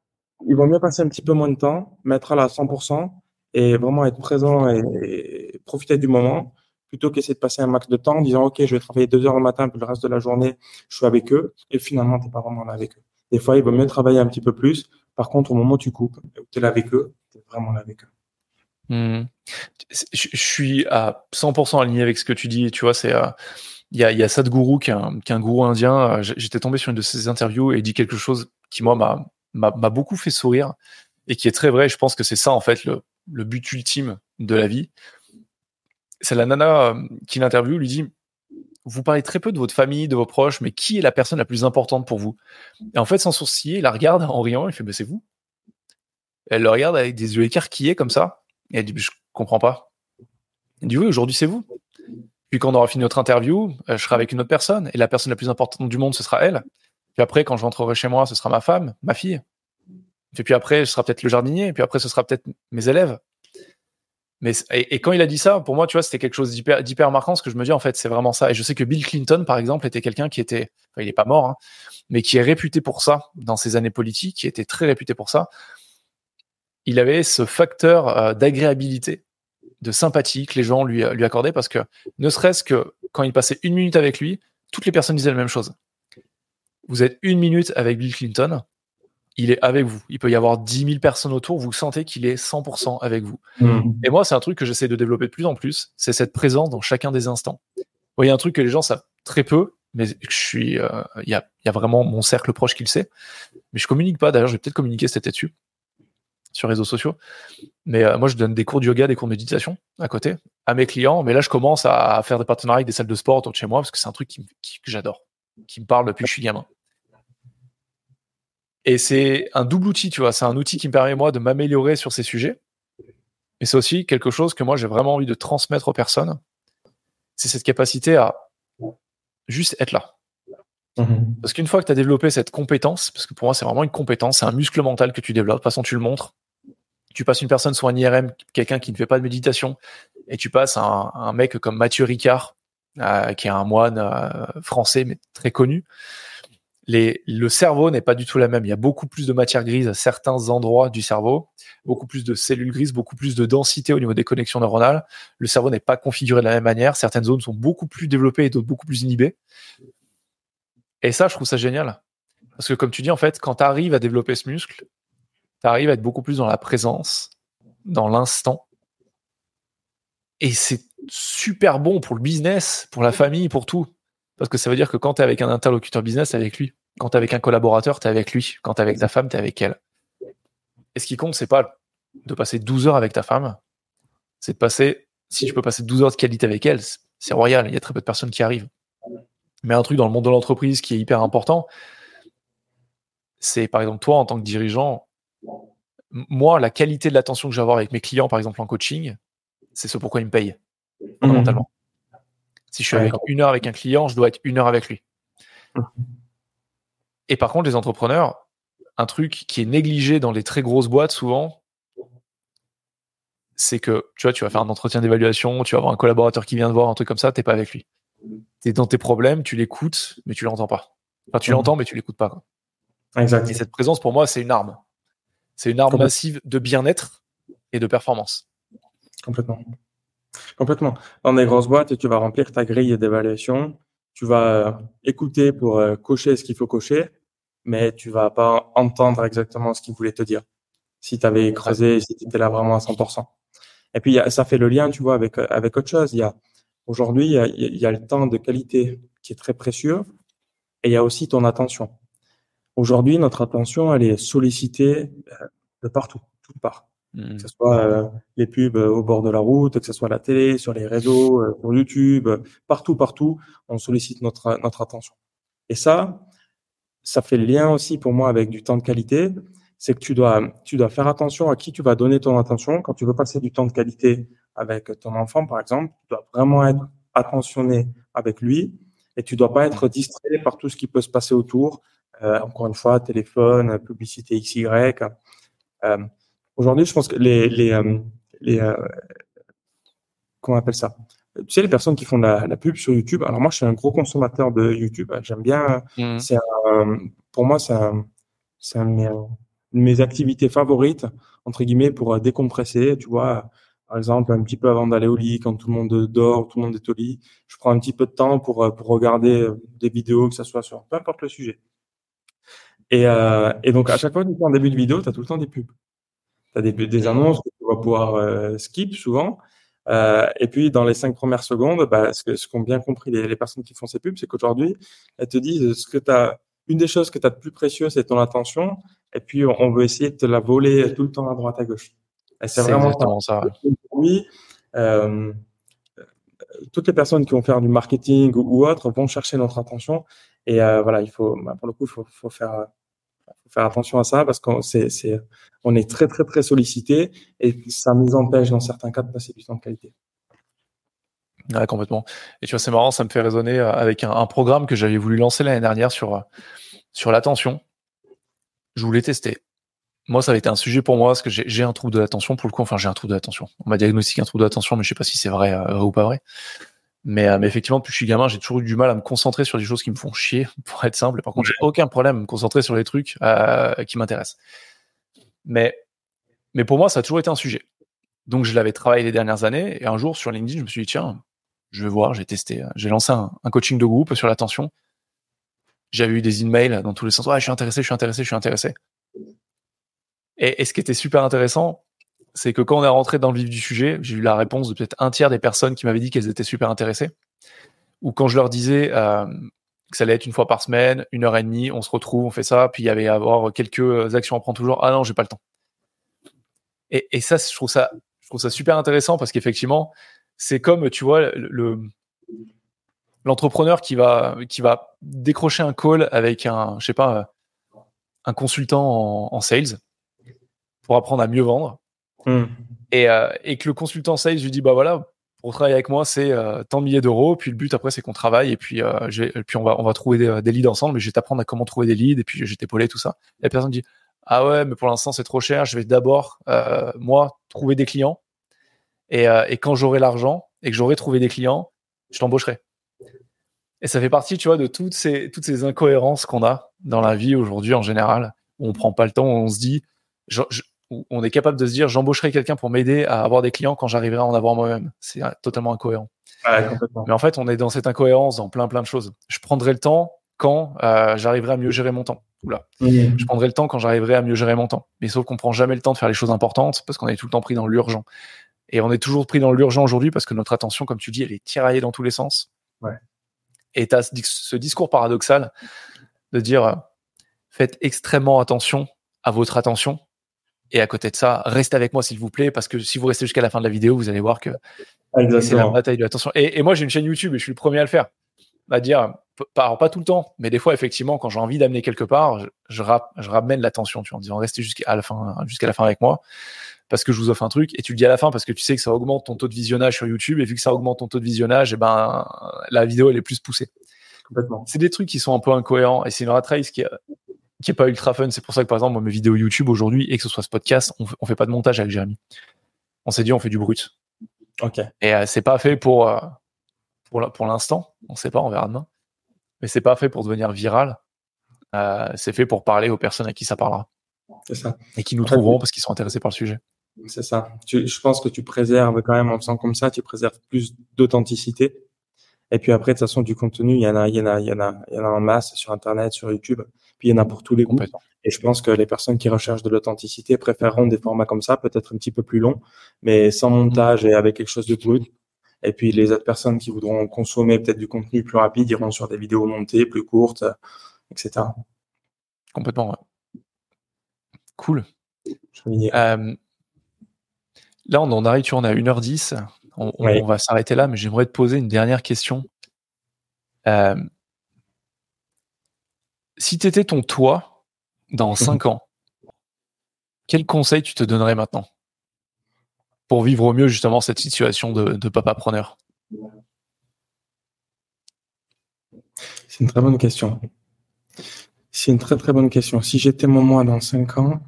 Il vaut mieux passer un petit peu moins de temps, mettre à 100% et vraiment être présent et, profiter du moment plutôt qu'essayer de passer un max de temps en disant OK, je vais travailler deux heures le matin puis le reste de la journée, je suis avec eux et finalement tu n'es pas vraiment là avec eux. Des fois, il vaut mieux travailler un petit peu plus. Par contre, au moment où tu coupes, tu es là avec eux, tu es vraiment là avec eux. Hmm. Je, suis à 100% aligné avec ce que tu dis. Tu vois, c'est euh, il y, a, y a Sadhguru qui est, un, qui gourou indien. J'étais tombé sur une de ses interviews et il dit quelque chose qui moi m'a m'a beaucoup fait sourire et qui est très vrai. Je pense que c'est ça en fait le, le but ultime de la vie. C'est la nana euh, qui l'interviewe lui dit vous parlez très peu de votre famille, de vos proches, mais qui est la personne la plus importante pour vous? Et en fait, sans sourciller, il la regarde en riant, il fait, c'est vous? Elle le regarde avec des yeux écarquillés comme ça, et elle dit, je comprends pas. Elle dit, oui, aujourd'hui, c'est vous. Puis quand on aura fini notre interview, je serai avec une autre personne, et la personne la plus importante du monde, ce sera elle. Puis après, quand je rentrerai chez moi, ce sera ma femme, ma fille. Et puis après, ce sera peut-être le jardinier, et puis après, ce sera peut-être mes élèves. Mais et, quand il a dit ça, pour moi, tu vois, c'était quelque chose d'hyper marquant, parce que je me dis en fait, c'est vraiment ça. Et je sais que Bill Clinton, par exemple, était quelqu'un qui était, il est pas mort, hein, mais qui est réputé pour ça dans ses années politiques, qui était très réputé pour ça. Il avait ce facteur euh, d'agréabilité, de sympathie que les gens lui accordaient, parce que ne serait-ce que quand il passait une minute avec lui, toutes les personnes disaient la même chose. Vous êtes une minute avec Bill Clinton, il est avec vous. Il peut y avoir 10 000 personnes autour, vous sentez qu'il est 100% avec vous. Mm. Et moi, c'est un truc que j'essaie de développer de plus en plus, c'est cette présence dans chacun des instants. Il y a un truc que les gens savent très peu, mais je suis, euh, il y, a, y, a, vraiment mon cercle proche qui le sait, mais je communique pas. D'ailleurs, je vais peut-être communiquer cet dessus sur les réseaux sociaux. Mais euh, moi, je donne des cours de yoga, des cours de méditation à côté à mes clients. Mais là, je commence à faire des partenariats avec des salles de sport autour de chez moi parce que c'est un truc qui, que j'adore, qui me parle depuis que je suis gamin. Et c'est un double outil, tu vois. C'est un outil qui me permet, moi, de m'améliorer sur ces sujets. Et c'est aussi quelque chose que moi, j'ai vraiment envie de transmettre aux personnes. C'est cette capacité à juste être là. Mhm. Parce qu'une fois que tu as développé cette compétence, parce que pour moi, c'est vraiment une compétence, c'est un muscle mental que tu développes. De toute façon, tu le montres. Tu passes une personne sur un IRM, quelqu'un qui ne fait pas de méditation, et tu passes un, un mec comme Mathieu Ricard, euh, qui est un moine euh, français, mais très connu le cerveau n'est pas du tout la même. Il y a beaucoup plus de matière grise à certains endroits du cerveau, beaucoup plus de cellules grises, beaucoup plus de densité au niveau des connexions neuronales. Le cerveau n'est pas configuré de la même manière. Certaines zones sont beaucoup plus développées et d'autres beaucoup plus inhibées. Et ça, je trouve ça génial. Parce que comme tu dis, en fait, quand tu arrives à développer ce muscle, tu arrives à être beaucoup plus dans la présence, dans l'instant. Et c'est super bon pour le business, pour la famille, pour tout. Parce que ça veut dire que quand tu es avec un interlocuteur business, t'es avec lui. Quand tu avec un collaborateur, tu es avec lui. Quand tu avec ta femme, tu es avec elle. Et ce qui compte, c'est pas de passer 12 heures avec ta femme. C'est de passer, si tu peux passer 12 heures de qualité avec elle, c'est royal. Il y a très peu de personnes qui arrivent. Mais un truc dans le monde de l'entreprise qui est hyper important, c'est par exemple toi en tant que dirigeant, moi, la qualité de l'attention que je vais avoir avec mes clients, par exemple en coaching, c'est ce pourquoi ils me payent, fondamentalement. Si je suis avec une heure avec un client, je dois être une heure avec lui. Et par contre, les entrepreneurs, un truc qui est négligé dans les très grosses boîtes souvent, c'est que tu vois, tu vas faire un entretien d'évaluation, tu vas avoir un collaborateur qui vient te voir, un truc comme ça, t'es pas avec lui. Tu es dans tes problèmes, tu l'écoutes, mais tu l'entends pas. Enfin, tu l'entends, mais tu l'écoutes pas. Et cette présence, pour moi, c'est une arme. C'est une arme massive de bien-être et de performance. Complètement. Complètement. Dans des grosses boîtes, tu vas remplir ta grille d'évaluation, tu vas euh, écouter pour euh, cocher ce qu'il faut cocher, mais tu vas pas entendre exactement ce qu'il voulait te dire. Si tu avais creusé, si tu étais là vraiment à 100%. Et puis, ça fait le lien, tu vois, avec, avec autre chose. Il y a, aujourd'hui, il y a, le temps de qualité qui est très précieux et il y a aussi ton attention. Aujourd'hui, notre attention, elle est sollicitée euh, de partout, toutes part. Mmh. Que ce soit euh, les pubs au bord de la route, que ce soit la télé, sur les réseaux, euh, sur YouTube, partout, partout, on sollicite notre, notre attention. Et ça, ça fait le lien aussi pour moi avec du temps de qualité. C'est que tu dois, tu dois faire attention à qui tu vas donner ton attention. Quand tu veux passer du temps de qualité avec ton enfant, par exemple, tu dois vraiment être attentionné avec lui et tu dois pas être distrait par tout ce qui peut se passer autour. Euh, encore une fois, téléphone, publicité XY. Euh, Aujourd'hui, je pense que les, les, euh, les euh, comment on appelle ça? Tu sais, les personnes qui font la, la, pub sur YouTube. Alors moi, je suis un gros consommateur de YouTube. J'aime bien. Mmh. C'est pour moi, c'est c'est un de mes activités favorites entre guillemets pour euh, décompresser. Tu vois, par exemple, un petit peu avant d'aller au lit, quand tout le monde dort, tout le monde est au lit, je prends un petit peu de temps pour euh, pour regarder euh, des vidéos, que ça soit sur peu importe le sujet. Et, euh, et donc à chaque fois que tu fais un début de vidéo, tu as tout le temps des pubs. Tu as des, des mmh. annonces que tu vas pouvoir skip souvent. Euh, et puis, dans les cinq premières secondes, bah, ce qu'ont ce qu'ont bien compris les, les, personnes qui font ces pubs, c'est qu'aujourd'hui, elles te disent ce que as, une des choses que tu as de plus précieux, c'est ton attention. Et puis, on, veut essayer de te la voler tout le temps à droite, à gauche. c'est vraiment ça. Oui. Euh, toutes les personnes qui vont faire du marketing ou, ou autre vont chercher notre attention. Et euh, voilà, il faut, bah, pour le coup, il faut, faut faire faut faire attention à ça parce qu'on est très, très, très sollicité et ça nous empêche dans certains cas de passer du temps de qualité. Ouais, complètement. Et tu vois, c'est marrant, ça me fait résonner euh, avec un, programme que j'avais voulu lancer l'année dernière sur, euh, sur l'attention. Je voulais tester. Moi, ça avait été un sujet pour moi parce que j'ai, un trouble de l'attention pour le coup. Enfin, j'ai un trouble de l'attention. On m'a diagnostiqué un trouble de l'attention, mais je sais pas si c'est vrai euh, ou pas vrai. Mais, euh, mais, effectivement, depuis que je suis gamin, j'ai toujours eu du mal à me concentrer sur des choses qui me font chier, pour être simple. Par contre, j'ai aucun problème à me concentrer sur les trucs euh, qui m'intéressent. Mais, mais pour moi, ça a toujours été un sujet. Donc, je l'avais travaillé les dernières années. Et un jour, sur LinkedIn, je me suis dit, tiens, je vais voir, j'ai testé. J'ai lancé un, un, coaching de groupe sur l'attention. J'avais eu des emails dans tous les sens. Ouais, je suis intéressé, je suis intéressé, je suis intéressé. Et, et ce qui était super intéressant, c'est que quand on est rentré dans le vif du sujet, j'ai eu la réponse de peut-être un tiers des personnes qui m'avaient dit qu'elles étaient super intéressées. Ou quand je leur disais euh, que ça allait être une fois par semaine, une heure et demie, on se retrouve, on fait ça, puis il y avait à avoir quelques actions à prendre toujours. Ah non, j'ai pas le temps. Et, ça, je trouve ça, super intéressant parce qu'effectivement, c'est comme tu vois le l'entrepreneur qui va décrocher un call avec un, je sais pas, un consultant en sales pour apprendre à mieux vendre Hmm. Et, euh, et, que le consultant sales lui dit bah voilà pour travailler avec moi c'est euh, tant de milliers d'euros. Puis le but après c'est qu'on travaille. Et puis euh, puis on va on va trouver des, leads ensemble. Mais je vais t'apprendre à comment trouver des leads. Et puis je vais t'épauler tout ça. La personne dit ah ouais mais pour l'instant c'est trop cher. Je vais d'abord moi trouver des clients. Et, et quand j'aurai l'argent et que j'aurai trouvé des clients je t'embaucherai. Et ça fait partie tu vois de toutes ces toutes ces incohérences qu'on a dans la vie aujourd'hui en général où on prend pas le temps où on se dit je, où on est capable de se dire j'embaucherai quelqu'un pour m'aider à avoir des clients quand j'arriverai à en avoir moi-même. C'est euh, totalement incohérent. Mais en fait, on est dans cette incohérence dans plein plein de choses. Je prendrai le temps quand euh, j'arriverai à mieux gérer mon temps. Oula. Mmh. Je prendrai le temps quand j'arriverai à mieux gérer mon temps. Mais sauf qu'on prend jamais le temps de faire les choses importantes parce qu'on est tout le temps pris dans l'urgent. Et on est toujours pris dans l'urgent aujourd'hui parce que notre attention, comme tu dis, elle est tiraillée dans tous les sens. Ouais. Et tu as ce discours paradoxal de dire euh, faites extrêmement attention à votre attention et à côté de ça, restez avec moi s'il vous plaît, parce que si vous restez jusqu'à la fin de la vidéo, vous allez voir que c'est la bataille de l'attention. Et, et, moi, j'ai une chaîne YouTube et je suis le premier à le faire. À dire, pas, pas tout le temps, mais des fois, effectivement, quand j'ai envie d'amener quelque part, je, je, je ramène l'attention, tu vois, en disant restez jusqu'à la fin, jusqu'à la fin avec moi, parce que je vous offre un truc. Et tu le dis à la fin parce que tu sais que ça augmente ton taux de visionnage sur YouTube. Et vu que ça augmente ton taux de visionnage, et eh ben, la vidéo, elle est plus poussée. C'est des trucs qui sont un peu incohérents. Et c'est une rat race qui, qui est pas ultra fun. C'est pour ça que par exemple, moi, mes vidéos YouTube aujourd'hui et que ce soit ce podcast, on, on fait pas de montage avec Jérémy. On s'est dit, on fait du brut. Ok. Et euh, c'est pas fait pour euh, pour pour l'instant. On sait pas, on verra demain. Mais c'est pas fait pour devenir viral. Euh, c'est fait pour parler aux personnes à qui ça parlera. C'est ça. Et qui nous trouveront parce qu'ils sont intéressés par le sujet. C'est ça. Tu, je pense que tu préserves quand même en faisant comme ça, tu préserves plus d'authenticité Et puis après, de toute façon, du contenu, il y en a, il y en a, il y en a, il y en a en masse sur Internet, sur YouTube. Puis il y en a pour tous les goûts. Et je pense que les personnes qui recherchent de l'authenticité préféreront des formats comme ça, peut-être un petit peu plus longs, mais sans montage et avec quelque chose de brut. Et puis les autres personnes qui voudront consommer peut-être du contenu plus rapide iront sur des vidéos montées, plus courtes, etc. Complètement. Ouais. Cool. Euh, là, on en arrive, tu en as 1h10. On, on va s'arrêter là, mais j'aimerais te poser une dernière question. Euh, si tu étais ton toi dans 5 mhm. ans, quel conseil tu te donnerais maintenant pour vivre au mieux justement cette situation de, papa preneur C'est une très bonne question. C'est une très très bonne question. Si j'étais mon moi dans 5 ans,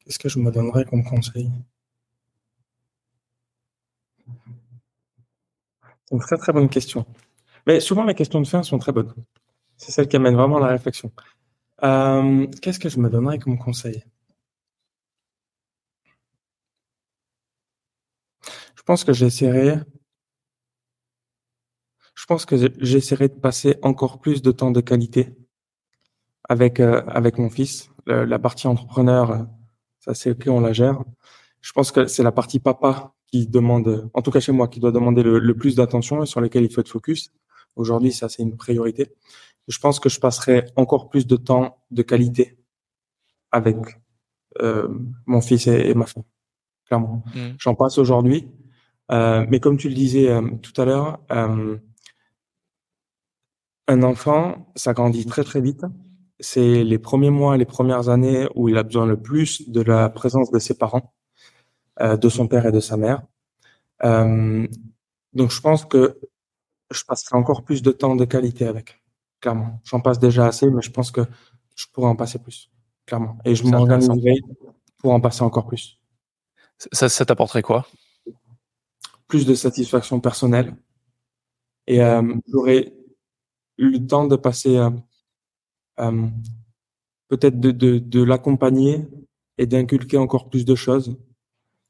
qu'est-ce que je me donnerais comme conseil? C'est une très très bonne question. Mais souvent les questions de fin sont très bonnes. C'est celle qui amène vraiment la réflexion. Euh, qu'est-ce que je me donnerais comme conseil? Je pense que j'essaierai. Je pense que j'essaierai de passer encore plus de temps de qualité avec euh, avec mon fils. la partie entrepreneur, ça c'est ok, on la gère. Je pense que c'est la partie papa qui demande, en tout cas chez moi, qui doit demander le, le plus d'attention et sur lequel il faut être focus. Aujourd'hui, ça c'est une priorité je pense que je passerai encore plus de temps de qualité avec euh, mon fils et, ma femme. Clairement, mm. j'en passe aujourd'hui. Euh, mais comme tu le disais euh, tout à l'heure, euh, un enfant, ça grandit très très vite. C'est les premiers mois, les premières années où il a besoin le plus de la présence de ses parents, euh, de son père et de sa mère. donc je pense que je passerai encore plus de temps de qualité avec clairement. J'en passe déjà assez, mais je pense que je pourrais en passer plus, clairement. Et je m'organiserai pour en passer encore plus. Ça, ça t'apporterait quoi? Plus de satisfaction personnelle. Et euh, j'aurais eu le temps de passer, euh, euh, peut-être de, de, de l'accompagner et d'inculquer encore plus de choses.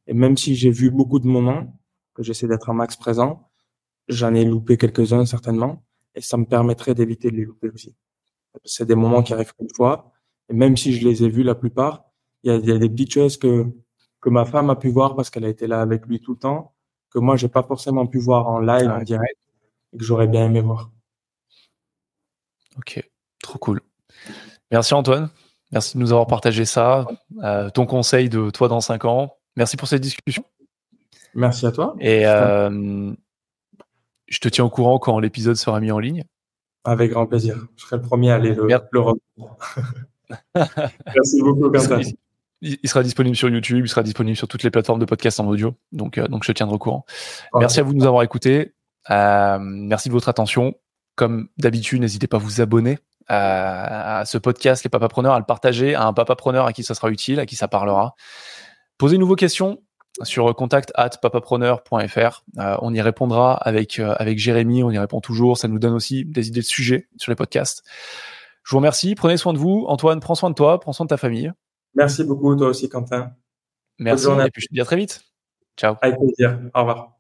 Et même si j'ai vu beaucoup de moments, que j'essaie d'être un max présent, j'en ai loupé quelques-uns certainement et ça me permettrait d'éviter de les louper aussi. C'est des moments qui arrivent une fois, et même si je les ai vus la plupart, il y a, des petites choses que que ma femme a pu voir parce qu'elle a été là avec lui tout le temps, que moi j'ai pas forcément pu voir en live, en direct, et que j'aurais bien aimé voir. Ok, trop cool. Merci Antoine, merci de nous avoir partagé ça, euh, ton conseil de toi dans 5 ans. Merci pour cette discussion. Merci à toi. Et euh, je te tiens au courant quand l'épisode sera mis en ligne. Avec grand plaisir. Je serai le premier à aller le, Merci beaucoup, Quentin. Il, sera disponible sur YouTube, il sera disponible sur toutes les plateformes de podcast en audio. Donc, euh, donc je te tiendrai au courant. Merci à vous de nous avoir écoutés. Euh, merci de votre attention. Comme d'habitude, n'hésitez pas à vous abonner à, ce podcast, les papapreneurs, à le partager à un papapreneur à qui ça sera utile, à qui ça parlera. Posez une vos questions sur contact at papapreneur.fr. Euh, on y répondra avec, euh, avec Jérémy, on y répond toujours. Ça nous donne aussi des idées de sujets sur les podcasts. Je vous remercie. Prenez soin de vous. Antoine, prends soin de toi, prends soin de ta famille. Merci beaucoup, toi aussi, Quentin. Merci. Et puis je te dis à très vite. Ciao. Avec plaisir. Au revoir.